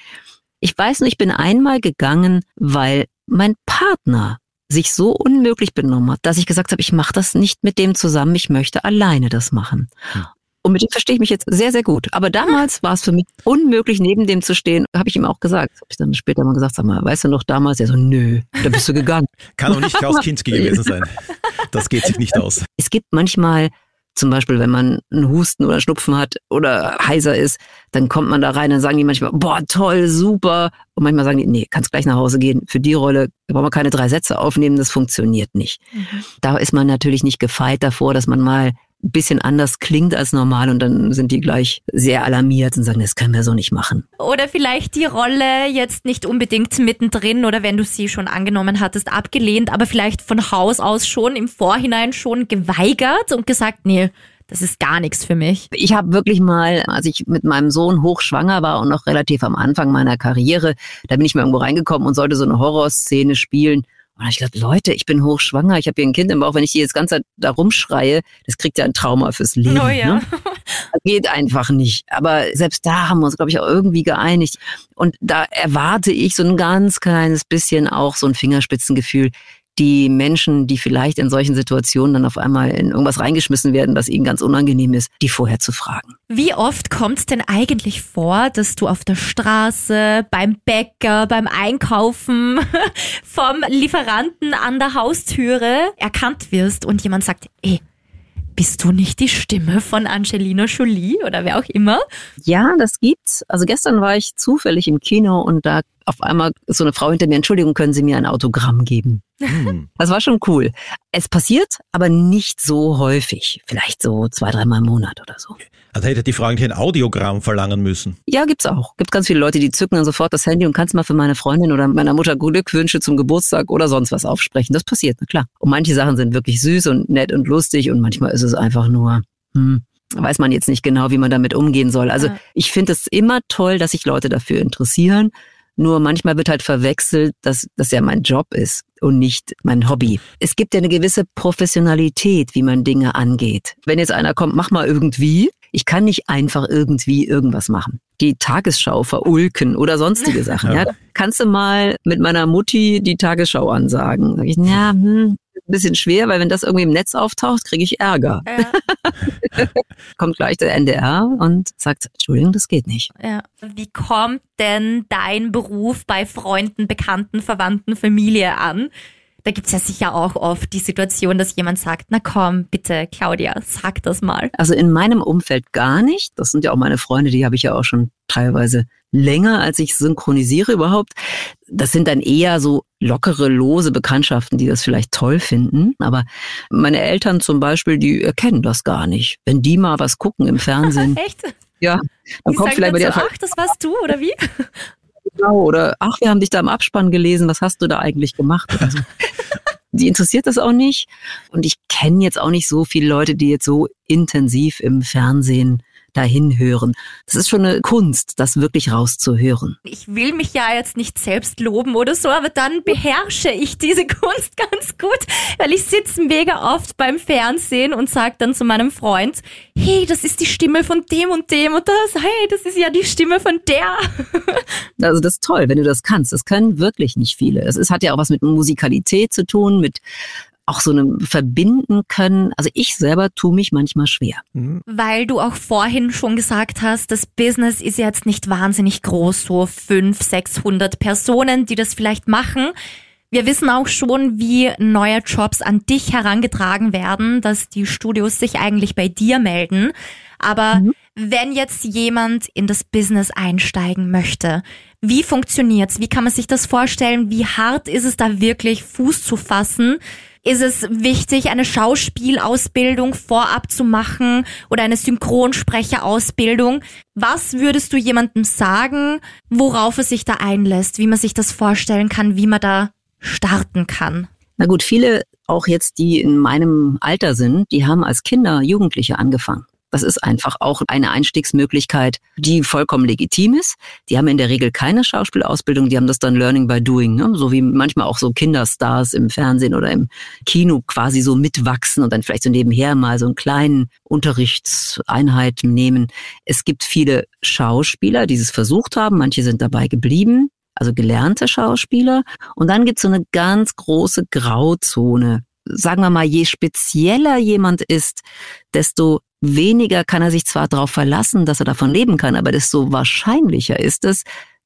[SPEAKER 2] Ich weiß nur, ich bin einmal gegangen, weil mein Partner sich so unmöglich benommen hat, dass ich gesagt habe, ich mache das nicht mit dem zusammen, ich möchte alleine das machen. Hm. Und mit dem verstehe ich mich jetzt sehr, sehr gut. Aber damals war es für mich unmöglich, neben dem zu stehen. Habe ich ihm auch gesagt. Habe ich dann später mal gesagt, sag mal, weißt du noch damals? Er so, nö, da bist du gegangen.
[SPEAKER 4] Kann auch nicht Klaus Kinski gewesen sein. Das geht sich nicht aus.
[SPEAKER 2] Es gibt manchmal zum Beispiel, wenn man einen Husten oder Schnupfen hat oder heiser ist, dann kommt man da rein, dann sagen die manchmal, boah, toll, super. Und manchmal sagen die, nee, kannst gleich nach Hause gehen. Für die Rolle brauchen wir keine drei Sätze aufnehmen, das funktioniert nicht. Mhm. Da ist man natürlich nicht gefeit davor, dass man mal bisschen anders klingt als normal und dann sind die gleich sehr alarmiert und sagen, das können wir so nicht machen.
[SPEAKER 1] Oder vielleicht die Rolle jetzt nicht unbedingt mittendrin oder wenn du sie schon angenommen hattest, abgelehnt, aber vielleicht von Haus aus schon im Vorhinein schon geweigert und gesagt, nee, das ist gar nichts für mich.
[SPEAKER 2] Ich habe wirklich mal, als ich mit meinem Sohn hochschwanger war und noch relativ am Anfang meiner Karriere, da bin ich mal irgendwo reingekommen und sollte so eine Horrorszene spielen. Und ich gedacht, Leute, ich bin hochschwanger, ich habe hier ein Kind im Bauch, wenn ich die jetzt ganze Zeit da rumschreie, das kriegt ja ein Trauma fürs Leben. Oh ja. Ne? Das geht einfach nicht. Aber selbst da haben wir uns, glaube ich, auch irgendwie geeinigt. Und da erwarte ich so ein ganz kleines bisschen auch so ein Fingerspitzengefühl die Menschen, die vielleicht in solchen Situationen dann auf einmal in irgendwas reingeschmissen werden, was ihnen ganz unangenehm ist, die vorher zu fragen.
[SPEAKER 1] Wie oft kommt es denn eigentlich vor, dass du auf der Straße, beim Bäcker, beim Einkaufen, vom Lieferanten an der Haustüre erkannt wirst und jemand sagt, ey, bist du nicht die Stimme von Angelina Jolie oder wer auch immer?
[SPEAKER 2] Ja, das gibt's. Also gestern war ich zufällig im Kino und da auf einmal ist so eine Frau hinter mir, Entschuldigung, können Sie mir ein Autogramm geben? Hm. Das war schon cool. Es passiert, aber nicht so häufig. Vielleicht so zwei, dreimal im Monat oder so.
[SPEAKER 4] Also hätte die Frau eigentlich ein Audiogramm verlangen müssen.
[SPEAKER 2] Ja, gibt's auch. Gibt ganz viele Leute, die zücken dann sofort das Handy und kannst mal für meine Freundin oder meiner Mutter Glückwünsche zum Geburtstag oder sonst was aufsprechen. Das passiert, na klar. Und manche Sachen sind wirklich süß und nett und lustig und manchmal ist es einfach nur, hm, weiß man jetzt nicht genau, wie man damit umgehen soll. Also ja. ich finde es immer toll, dass sich Leute dafür interessieren. Nur manchmal wird halt verwechselt, dass das ja mein Job ist und nicht mein Hobby. Es gibt ja eine gewisse Professionalität, wie man Dinge angeht. Wenn jetzt einer kommt, mach mal irgendwie, ich kann nicht einfach irgendwie irgendwas machen. Die Tagesschau verulken oder sonstige Sachen. Ja. ja. Kannst du mal mit meiner Mutti die Tagesschau ansagen? Sag ich, ja, hm, ein bisschen schwer, weil wenn das irgendwie im Netz auftaucht, kriege ich Ärger. Ja. kommt gleich der NDR und sagt, Entschuldigung, das geht nicht.
[SPEAKER 1] Ja. Wie kommt denn dein Beruf bei Freunden, Bekannten, Verwandten, Familie an? Da gibt's ja sicher auch oft die Situation, dass jemand sagt, na komm, bitte, Claudia, sag das mal.
[SPEAKER 2] Also in meinem Umfeld gar nicht. Das sind ja auch meine Freunde, die habe ich ja auch schon teilweise länger, als ich synchronisiere überhaupt. Das sind dann eher so lockere, lose Bekanntschaften, die das vielleicht toll finden. Aber meine Eltern zum Beispiel, die erkennen das gar nicht. Wenn die mal was gucken im Fernsehen.
[SPEAKER 1] Echt?
[SPEAKER 2] Ja, dann
[SPEAKER 1] die
[SPEAKER 2] kommt vielleicht bei dir.
[SPEAKER 1] Ach, das warst du, oder wie?
[SPEAKER 2] Genau, oder ach, wir haben dich da im Abspann gelesen, was hast du da eigentlich gemacht? Also, die interessiert das auch nicht. Und ich kenne jetzt auch nicht so viele Leute, die jetzt so intensiv im Fernsehen dahin hören. Das ist schon eine Kunst, das wirklich rauszuhören.
[SPEAKER 1] Ich will mich ja jetzt nicht selbst loben oder so, aber dann beherrsche ich diese Kunst ganz gut, weil ich sitze mega oft beim Fernsehen und sage dann zu meinem Freund, hey, das ist die Stimme von dem und dem und das, hey, das ist ja die Stimme von der.
[SPEAKER 2] Also das ist toll, wenn du das kannst. Das können wirklich nicht viele. Es ist, hat ja auch was mit Musikalität zu tun, mit auch so einem verbinden können. Also ich selber tue mich manchmal schwer.
[SPEAKER 1] Mhm. Weil du auch vorhin schon gesagt hast, das Business ist jetzt nicht wahnsinnig groß, so 500, 600 Personen, die das vielleicht machen. Wir wissen auch schon, wie neue Jobs an dich herangetragen werden, dass die Studios sich eigentlich bei dir melden. Aber mhm. wenn jetzt jemand in das Business einsteigen möchte, wie funktioniert's? Wie kann man sich das vorstellen? Wie hart ist es da wirklich Fuß zu fassen? Ist es wichtig, eine Schauspielausbildung vorab zu machen oder eine Synchronsprecherausbildung? Was würdest du jemandem sagen, worauf es sich da einlässt, wie man sich das vorstellen kann, wie man da starten kann?
[SPEAKER 2] Na gut, viele auch jetzt, die in meinem Alter sind, die haben als Kinder, Jugendliche angefangen. Das ist einfach auch eine Einstiegsmöglichkeit, die vollkommen legitim ist. Die haben in der Regel keine Schauspielausbildung, die haben das dann Learning by Doing, ne? so wie manchmal auch so Kinderstars im Fernsehen oder im Kino quasi so mitwachsen und dann vielleicht so nebenher mal so einen kleinen Unterrichtseinheit nehmen. Es gibt viele Schauspieler, die es versucht haben, manche sind dabei geblieben, also gelernte Schauspieler. Und dann gibt es so eine ganz große Grauzone sagen wir mal, je spezieller jemand ist, desto weniger kann er sich zwar darauf verlassen, dass er davon leben kann, aber desto wahrscheinlicher ist es,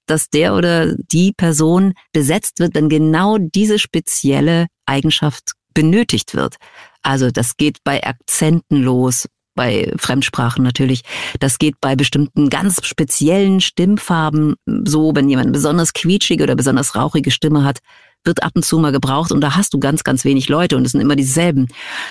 [SPEAKER 2] dass der oder die Person besetzt wird, wenn genau diese spezielle Eigenschaft benötigt wird. Also das geht bei Akzenten los, bei Fremdsprachen natürlich. Das geht bei bestimmten ganz speziellen Stimmfarben so, wenn jemand besonders quietschige oder besonders rauchige Stimme hat, wird ab und zu mal gebraucht und da hast du ganz, ganz wenig Leute und es sind immer dieselben.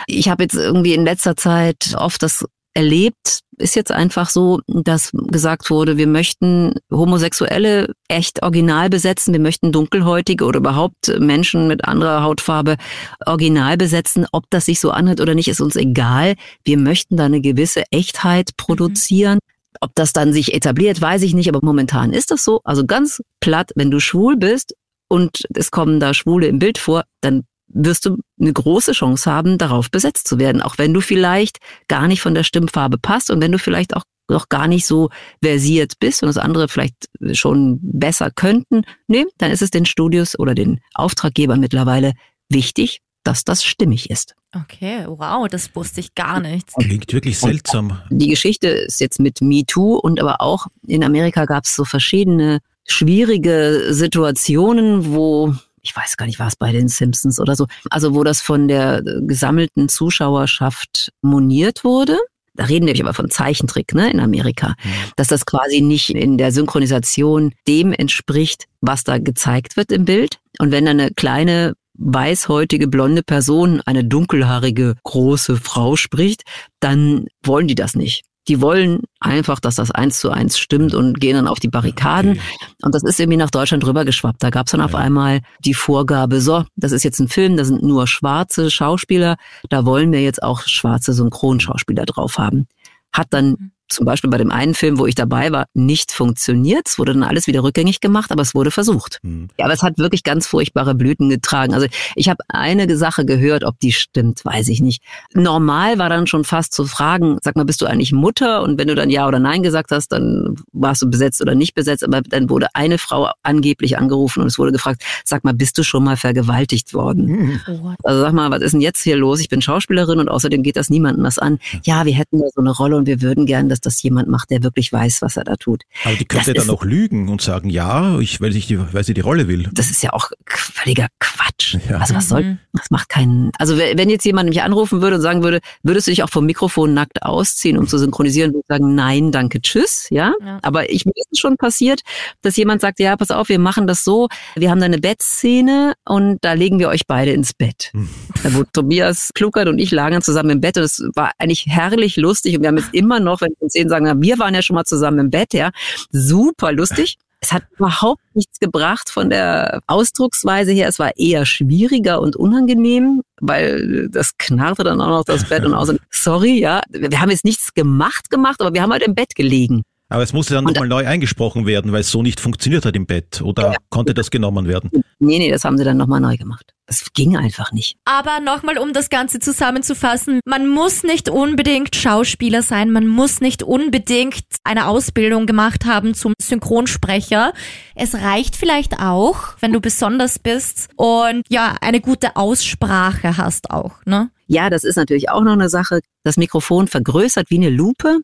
[SPEAKER 2] Ich habe jetzt irgendwie in letzter Zeit oft das erlebt, ist jetzt einfach so, dass gesagt wurde, wir möchten Homosexuelle echt original besetzen, wir möchten Dunkelhäutige oder überhaupt Menschen mit anderer Hautfarbe original besetzen. Ob das sich so anhört oder nicht, ist uns egal. Wir möchten da eine gewisse Echtheit produzieren. Mhm. Ob das dann sich etabliert, weiß ich nicht, aber momentan ist das so. Also ganz platt, wenn du schwul bist und es kommen da Schwule im Bild vor, dann wirst du eine große Chance haben, darauf besetzt zu werden, auch wenn du vielleicht gar nicht von der Stimmfarbe passt und wenn du vielleicht auch noch gar nicht so versiert bist und das andere vielleicht schon besser könnten. Nee, dann ist es den Studios oder den Auftraggebern mittlerweile wichtig, dass das stimmig ist.
[SPEAKER 1] Okay, wow, das wusste ich gar nicht.
[SPEAKER 4] Klingt wirklich seltsam.
[SPEAKER 2] Und die Geschichte ist jetzt mit MeToo und aber auch in Amerika gab es so verschiedene schwierige Situationen, wo ich weiß gar nicht, war es bei den Simpsons oder so, also wo das von der gesammelten Zuschauerschaft moniert wurde. Da reden wir aber von Zeichentrick ne, in Amerika, mhm. dass das quasi nicht in der Synchronisation dem entspricht, was da gezeigt wird im Bild. Und wenn dann eine kleine weißhäutige blonde Person eine dunkelhaarige große Frau spricht, dann wollen die das nicht. Die wollen einfach, dass das eins zu eins stimmt und gehen dann auf die Barrikaden. Okay. Und das ist irgendwie nach Deutschland rübergeschwappt. Da gab es dann ja. auf einmal die Vorgabe, so, das ist jetzt ein Film, da sind nur schwarze Schauspieler, da wollen wir jetzt auch schwarze Synchronschauspieler drauf haben. Hat dann mhm zum Beispiel bei dem einen Film, wo ich dabei war, nicht funktioniert. Es wurde dann alles wieder rückgängig gemacht, aber es wurde versucht. Mhm. Ja, aber es hat wirklich ganz furchtbare Blüten getragen. Also ich habe eine Sache gehört, ob die stimmt, weiß ich nicht. Normal war dann schon fast zu fragen, sag mal, bist du eigentlich Mutter? Und wenn du dann Ja oder Nein gesagt hast, dann warst du besetzt oder nicht besetzt. Aber dann wurde eine Frau angeblich angerufen und es wurde gefragt, sag mal, bist du schon mal vergewaltigt worden? Mhm. Also sag mal, was ist denn jetzt hier los? Ich bin Schauspielerin und außerdem geht das niemandem was an. Ja, wir hätten da so eine Rolle und wir würden gern, dass das jemand macht, der wirklich weiß, was er da tut.
[SPEAKER 4] Aber die könnte das dann auch lügen und sagen, ja, ich, weil, ich die, weil sie die Rolle will.
[SPEAKER 2] Das ist ja auch völliger Quatsch. Ja. Also was soll, mhm. das macht keinen, also wenn jetzt jemand mich anrufen würde und sagen würde, würdest du dich auch vom Mikrofon nackt ausziehen, um zu synchronisieren, würde ich sagen, nein, danke, tschüss, ja. ja. Aber ich, mir ist schon passiert, dass jemand sagt, ja, pass auf, wir machen das so, wir haben da eine Bettszene und da legen wir euch beide ins Bett. Hm. Da wo Tobias Kluckert und ich lagen zusammen im Bett und es war eigentlich herrlich lustig und wir haben jetzt immer noch, wenn wir sehen, sagen, wir waren ja schon mal zusammen im Bett, ja. Super lustig. Es hat überhaupt nichts gebracht von der Ausdrucksweise her. Es war eher schwieriger und unangenehm, weil das knarrte dann auch noch das Bett und außerdem, sorry, ja, wir haben jetzt nichts gemacht gemacht, aber wir haben halt im Bett gelegen.
[SPEAKER 4] Aber es musste dann nochmal neu eingesprochen werden, weil es so nicht funktioniert hat im Bett. Oder ja. konnte das genommen werden?
[SPEAKER 2] Nee, nee, das haben sie dann nochmal neu gemacht. Das ging einfach nicht.
[SPEAKER 1] Aber nochmal, um das Ganze zusammenzufassen, man muss nicht unbedingt Schauspieler sein, man muss nicht unbedingt eine Ausbildung gemacht haben zum Synchronsprecher. Es reicht vielleicht auch, wenn du besonders bist und ja, eine gute Aussprache hast auch, ne?
[SPEAKER 2] Ja, das ist natürlich auch noch eine Sache. Das Mikrofon vergrößert wie eine Lupe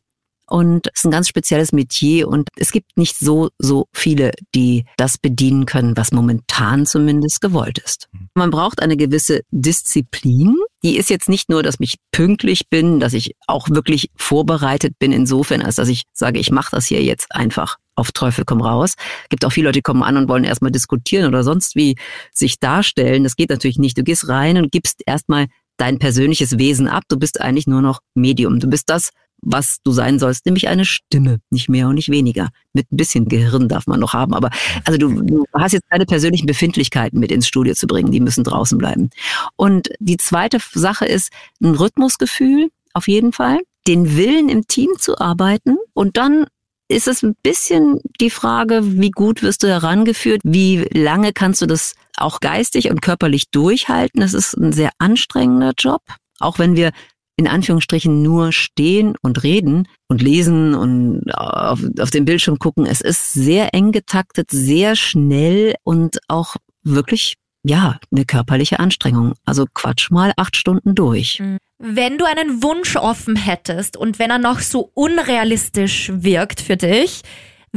[SPEAKER 2] und es ist ein ganz spezielles Metier und es gibt nicht so, so viele, die das bedienen können, was momentan zumindest gewollt ist. Mhm. Man braucht eine gewisse Disziplin. Die ist jetzt nicht nur, dass ich pünktlich bin, dass ich auch wirklich vorbereitet bin insofern, als dass ich sage, ich mache das hier jetzt einfach auf Teufel komm raus. Gibt auch viele Leute, die kommen an und wollen erstmal diskutieren oder sonst wie sich darstellen. Das geht natürlich nicht. Du gehst rein und gibst erstmal dein persönliches Wesen ab. Du bist eigentlich nur noch Medium. Du bist das, was du sein sollst, nämlich eine Stimme, nicht mehr und nicht weniger. Mit ein bisschen Gehirn darf man noch haben, aber also du, du hast jetzt keine persönlichen Befindlichkeiten mit ins Studio zu bringen, die müssen draußen bleiben. Und die zweite Sache ist ein Rhythmusgefühl, auf jeden Fall, den Willen im Team zu arbeiten und dann ist es ein bisschen die Frage, wie gut wirst du herangeführt, wie lange kannst du das auch geistig und körperlich durchhalten. Das ist ein sehr anstrengender Job. Auch wenn wir in Anführungsstrichen nur stehen und reden und lesen und auf, auf den Bildschirm gucken. Es ist sehr eng getaktet, sehr schnell und auch wirklich ja, eine körperliche Anstrengung. Also quatsch mal acht Stunden durch. Mhm.
[SPEAKER 1] Wenn du einen Wunsch offen hättest und wenn er noch so unrealistisch wirkt für dich,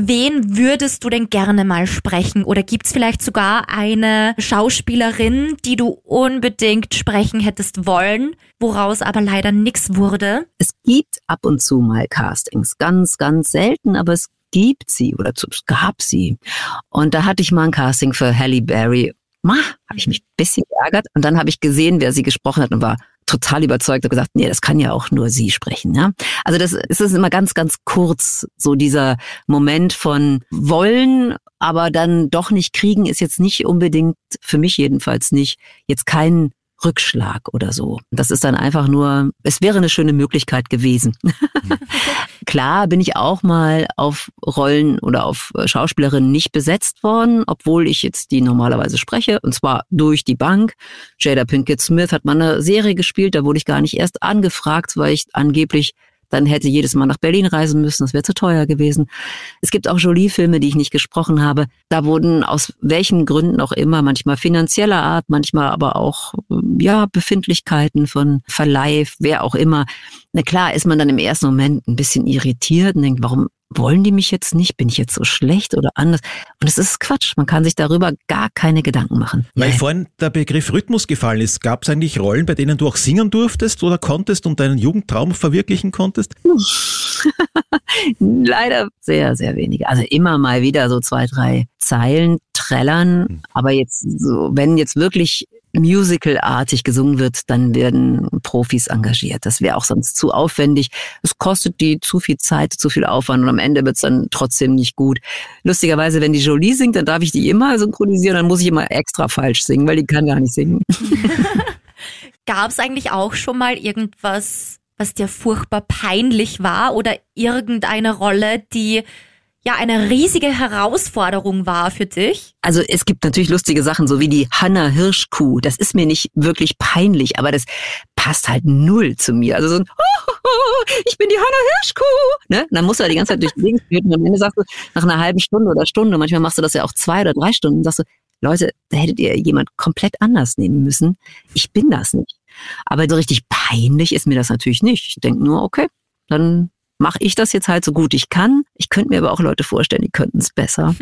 [SPEAKER 1] Wen würdest du denn gerne mal sprechen? Oder gibt's vielleicht sogar eine Schauspielerin, die du unbedingt sprechen hättest wollen, woraus aber leider nichts wurde?
[SPEAKER 2] Es gibt ab und zu mal Castings, ganz, ganz selten, aber es gibt sie oder gab sie. Und da hatte ich mal ein Casting für Halle Berry. Ma, habe ich mich ein bisschen geärgert und dann habe ich gesehen, wer sie gesprochen hat und war total überzeugt und gesagt, nee, das kann ja auch nur sie sprechen. Ja? Also das, ist immer ganz, ganz kurz, so dieser Moment von wollen, aber dann doch nicht kriegen, ist jetzt nicht unbedingt, für mich jedenfalls nicht, jetzt kein Rückschlag oder so. Das ist dann einfach nur, es wäre eine schöne Möglichkeit gewesen. Klar bin ich auch mal auf Rollen oder auf äh, Schauspielerinnen nicht besetzt worden, obwohl ich jetzt die normalerweise spreche, und zwar durch die Bank. Jada Pinkett Smith hat mal eine Serie gespielt, da wurde ich gar nicht erst angefragt, weil ich angeblich dann hätte jedes Mal nach Berlin reisen müssen, das wäre zu teuer gewesen. Es gibt auch Jolie-Filme, die ich nicht gesprochen habe. Da wurden aus welchen Gründen auch immer, manchmal finanzieller Art, manchmal aber auch ja Befindlichkeiten von Verleih, wer auch immer. Na klar ist man dann im ersten Moment ein bisschen irritiert und denkt, warum wollen die mich jetzt nicht? Bin ich jetzt so schlecht oder anders? Und es ist Quatsch. Man kann sich darüber gar keine Gedanken machen.
[SPEAKER 4] Weil ja. vorhin der Begriff Rhythmus gefallen ist, gab es eigentlich Rollen, bei denen du auch singen durftest oder konntest und deinen Jugendtraum verwirklichen konntest?
[SPEAKER 2] Leider sehr, sehr wenige. Also immer mal wieder so zwei, drei Zeilen trällern. Hm. Aber jetzt so, wenn jetzt wirklich musicalartig gesungen wird, dann werden Profis engagiert. Das wäre auch sonst zu aufwendig. Es kostet die zu viel Zeit, zu viel Aufwand und am Ende wird es dann trotzdem nicht gut. Lustigerweise, wenn die Jolie singt, dann darf ich die immer synchronisieren, dann muss ich immer extra falsch singen, weil die kann gar nicht singen.
[SPEAKER 1] Gab es eigentlich auch schon mal irgendwas, was dir furchtbar peinlich war oder irgendeine Rolle, die ja eine riesige Herausforderung war für dich?
[SPEAKER 2] Also es gibt natürlich lustige Sachen, so wie die Hanna Hirschkuh. Das ist mir nicht wirklich peinlich, aber das passt halt null zu mir. Also so ein oh, oh, oh, ich bin die Hanna Hirschkuh. Ne? dann musst du halt die ganze Zeit durch die Gegend und am Ende sagst du nach einer halben Stunde oder Stunde, manchmal machst du das ja auch zwei oder drei Stunden, sagst du, Leute, da hättet ihr jemand komplett anders nehmen müssen. Ich bin das nicht. Aber so richtig peinlich ist mir das natürlich nicht. Ich denke nur, okay, dann mache ich das jetzt halt so gut ich kann. Ich könnte mir aber auch Leute vorstellen, die könnten es besser.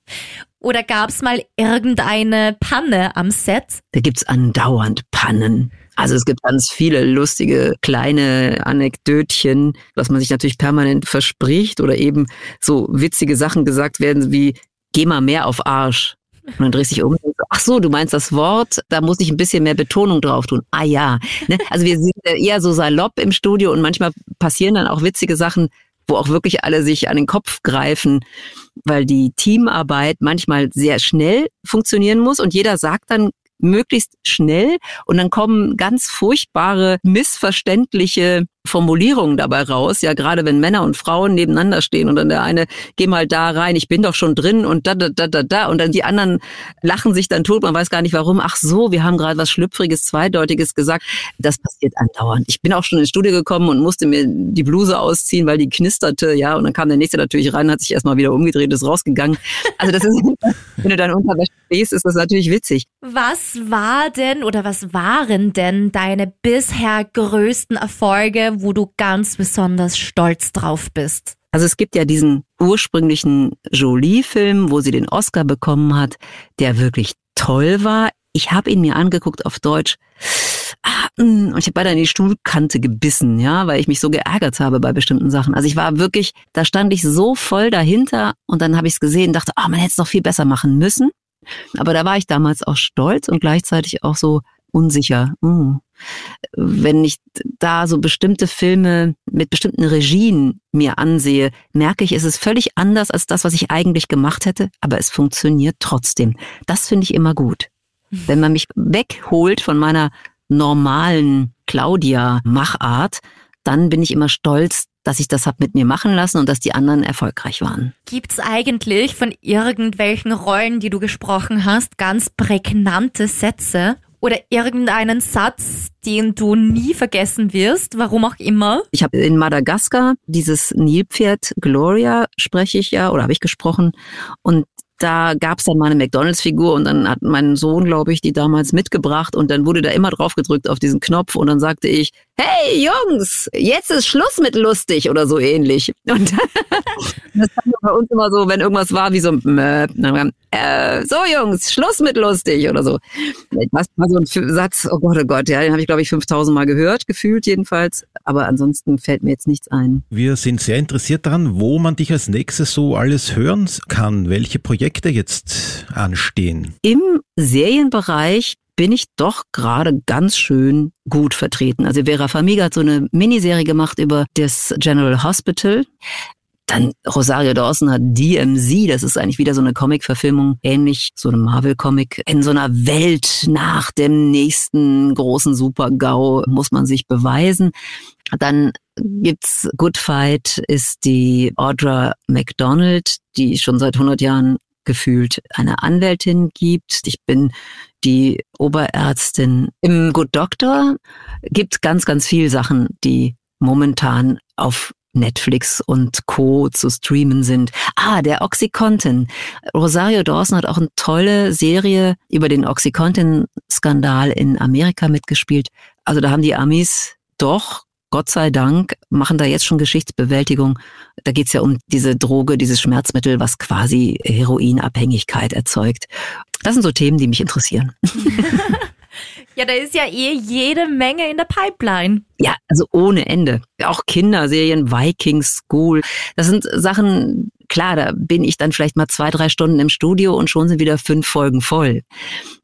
[SPEAKER 1] Oder gab es mal irgendeine Panne am Set?
[SPEAKER 2] Da gibt's andauernd Pannen. Also es gibt ganz viele lustige kleine Anekdötchen, was man sich natürlich permanent verspricht oder eben so witzige Sachen gesagt werden wie geh mal mehr auf Arsch. Und dann drehst du dich um ach so, du meinst das Wort, da muss ich ein bisschen mehr Betonung drauf tun. Ah ja. Ne? Also wir sind eher so salopp im Studio und manchmal passieren dann auch witzige Sachen, wo auch wirklich alle sich an den Kopf greifen, weil die Teamarbeit manchmal sehr schnell funktionieren muss und jeder sagt dann möglichst schnell und dann kommen ganz furchtbare, missverständliche Formulierungen dabei raus, ja gerade wenn Männer und Frauen nebeneinander stehen und dann der eine, geh mal da rein, ich bin doch schon drin und da, da, da, da, da. Und dann die anderen lachen sich dann tot, man weiß gar nicht warum, ach so, wir haben gerade was Schlüpfriges, Zweideutiges gesagt, das passiert andauernd. Ich bin auch schon ins Studio gekommen und musste mir die Bluse ausziehen, weil die knisterte, ja, und dann kam der Nächste natürlich rein, hat sich erstmal wieder umgedreht, ist rausgegangen. Also das ist, wenn du dann Unterwäsche stehst, ist das natürlich witzig.
[SPEAKER 1] Was war denn oder was waren denn deine bisher größten Erfolge wo du ganz besonders stolz drauf bist?
[SPEAKER 2] Also es gibt ja diesen ursprünglichen Jolie-Film, wo sie den Oscar bekommen hat, der wirklich toll war. Ich habe ihn mir angeguckt auf Deutsch. Ah, mm, und ich habe beinahe in die Stuhlkante gebissen, ja, weil ich mich so geärgert habe bei bestimmten Sachen. Also ich war wirklich, da stand ich so voll dahinter und dann habe ich es gesehen, dachte, ah, man hätte es noch viel besser machen müssen. Aber da war ich damals auch stolz und gleichzeitig auch so unsicher. Mm wenn ich da so bestimmte Filme mit bestimmten Regien mir ansehe, merke ich, es ist völlig anders als das, was ich eigentlich gemacht hätte, aber es funktioniert trotzdem. Das finde ich immer gut. Mhm. Wenn man mich wegholt von meiner normalen Claudia-Machart, dann bin ich immer stolz, dass ich das hab mit mir machen lassen und dass die anderen erfolgreich waren.
[SPEAKER 1] Gibt's eigentlich von irgendwelchen Rollen, die du gesprochen hast, ganz prägnante Sätze oder irgendeinen Satz, den du nie vergessen wirst, warum auch immer?
[SPEAKER 2] Ich habe in Madagaskar dieses Nilpferd Gloria spreche ich ja oder habe ich gesprochen und da gab's dann mal eine McDonalds-Figur und dann hat mein Sohn, glaube ich, die damals mitgebracht und dann wurde da immer drauf gedrückt auf diesen Knopf und dann sagte ich, hey Jungs, jetzt ist Schluss mit lustig oder so ähnlich. Und das war bei uns immer so, wenn irgendwas war wie so, dann äh, so Jungs, Schluss mit lustig oder so. Das war so ein Satz, oh Gott, oh Gott, ja, den habe ich glaube ich 5000 Mal gehört, gefühlt jedenfalls, aber ansonsten fällt mir jetzt nichts ein.
[SPEAKER 4] Wir sind sehr interessiert daran, wo man dich als nächstes so alles hören kann, welche Projekte jetzt anstehen.
[SPEAKER 2] Im Serienbereich bin ich doch gerade ganz schön gut vertreten. Also Vera Famiga hat so eine Miniserie gemacht über das General Hospital. Dann Rosario Dawson hat DMZ, das ist eigentlich wieder so eine Comic-Verfilmung, ähnlich so eine Marvel-Comic. In so einer Welt nach dem nächsten großen Super-GAU muss man sich beweisen. Dann gibt's Good Fight, ist die Audra McDonald, die schon seit 100 Jahren gefühlt eine Anwältin gibt. Ich bin die Oberärztin. Im Good Doctor gibt ganz, ganz viel Sachen, die momentan auf Netflix und Co. zu streamen sind. Ah, der Oxycontin. Rosario Dawson hat auch eine tolle Serie über den Oxycontin-Skandal in Amerika mitgespielt. Also da haben die Amis doch Gott sei Dank machen da jetzt schon Geschichtsbewältigung. Da geht's ja um diese Droge, dieses Schmerzmittel, was quasi Heroinabhängigkeit erzeugt. Das sind so Themen, die mich interessieren.
[SPEAKER 1] Ja, da ist ja eh jede Menge in der Pipeline.
[SPEAKER 2] Ja, also ohne Ende. Auch Kinderserien, Vikings School. Das sind Sachen, klar, da bin ich dann vielleicht mal zwei, drei Stunden im Studio und schon sind wieder fünf Folgen voll.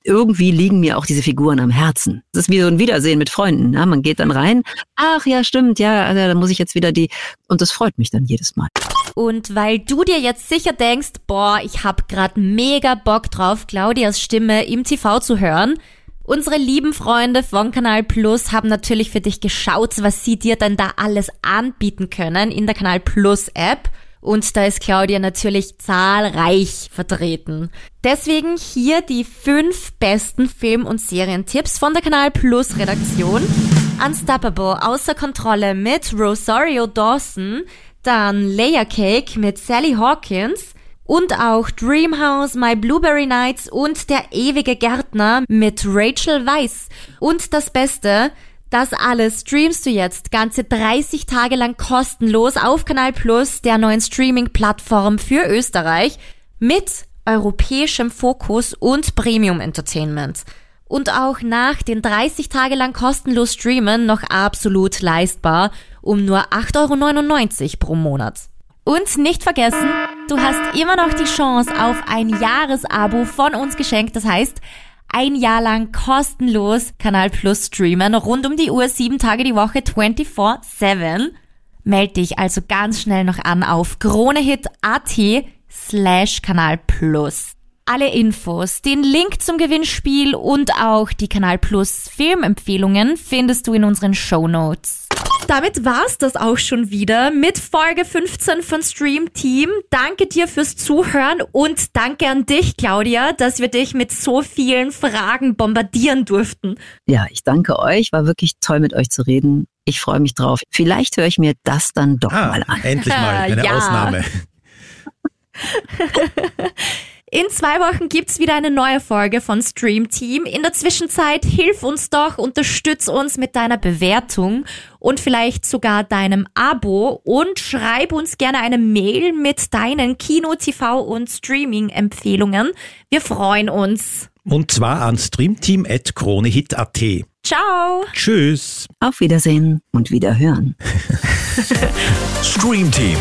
[SPEAKER 2] Irgendwie liegen mir auch diese Figuren am Herzen. Das ist wie so ein Wiedersehen mit Freunden. Ja? Man geht dann rein, ach ja, stimmt, ja, also, dann muss ich jetzt wieder die. Und das freut mich dann jedes Mal.
[SPEAKER 1] Und weil du dir jetzt sicher denkst, boah, ich hab grad mega Bock drauf, Claudias Stimme im TV zu hören, Unsere lieben Freunde von Kanal Plus haben natürlich für dich geschaut, was sie dir denn da alles anbieten können in der Kanal Plus App. Und da ist Claudia natürlich zahlreich vertreten. Deswegen hier die fünf besten Film- und Serientipps von der Kanal Plus Redaktion. Unstoppable, außer Kontrolle mit Rosario Dawson, dann Layer Cake mit Sally Hawkins, und auch Dreamhouse, My Blueberry Nights und Der ewige Gärtner mit Rachel Weiss. Und das Beste, das alles streamst du jetzt ganze 30 Tage lang kostenlos auf Kanal Plus, der neuen Streaming-Plattform für Österreich, mit europäischem Fokus und Premium Entertainment. Und auch nach den 30 Tage lang kostenlos streamen noch absolut leistbar um nur 8,99 Euro pro Monat. Und nicht vergessen, du hast immer noch die Chance auf ein Jahresabo von uns geschenkt. Das heißt, ein Jahr lang kostenlos Kanal Plus streamen, rund um die Uhr, sieben Tage die Woche, 24-7. Meld dich also ganz schnell noch an auf kronehit.at slash Kanal Plus. Alle Infos, den Link zum Gewinnspiel und auch die Kanal Plus Filmempfehlungen findest du in unseren Show Notes. Damit war's das auch schon wieder mit Folge 15 von Stream Team. Danke dir fürs Zuhören und danke an dich, Claudia, dass wir dich mit so vielen Fragen bombardieren durften.
[SPEAKER 2] Ja, ich danke euch. War wirklich toll mit euch zu reden. Ich freue mich drauf. Vielleicht höre ich mir das dann doch
[SPEAKER 4] Ah,
[SPEAKER 2] mal an.
[SPEAKER 4] endlich mal eine
[SPEAKER 1] Ja.
[SPEAKER 4] Ausnahme.
[SPEAKER 1] In zwei Wochen gibt's wieder eine neue Folge von Stream Team. In der Zwischenzeit hilf uns doch, unterstütz uns mit deiner Bewertung und vielleicht sogar deinem Abo und schreib uns gerne eine Mail mit deinen Kino, TV und Streaming-Empfehlungen. Wir freuen uns.
[SPEAKER 4] Und zwar an streamteam.kronehit.at.
[SPEAKER 1] Ciao!
[SPEAKER 4] Tschüss.
[SPEAKER 2] Auf Wiedersehen und Wiederhören.
[SPEAKER 3] Stream Team,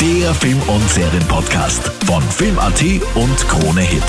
[SPEAKER 3] der Film- und Serienpodcast von Film.at und Krone Hit.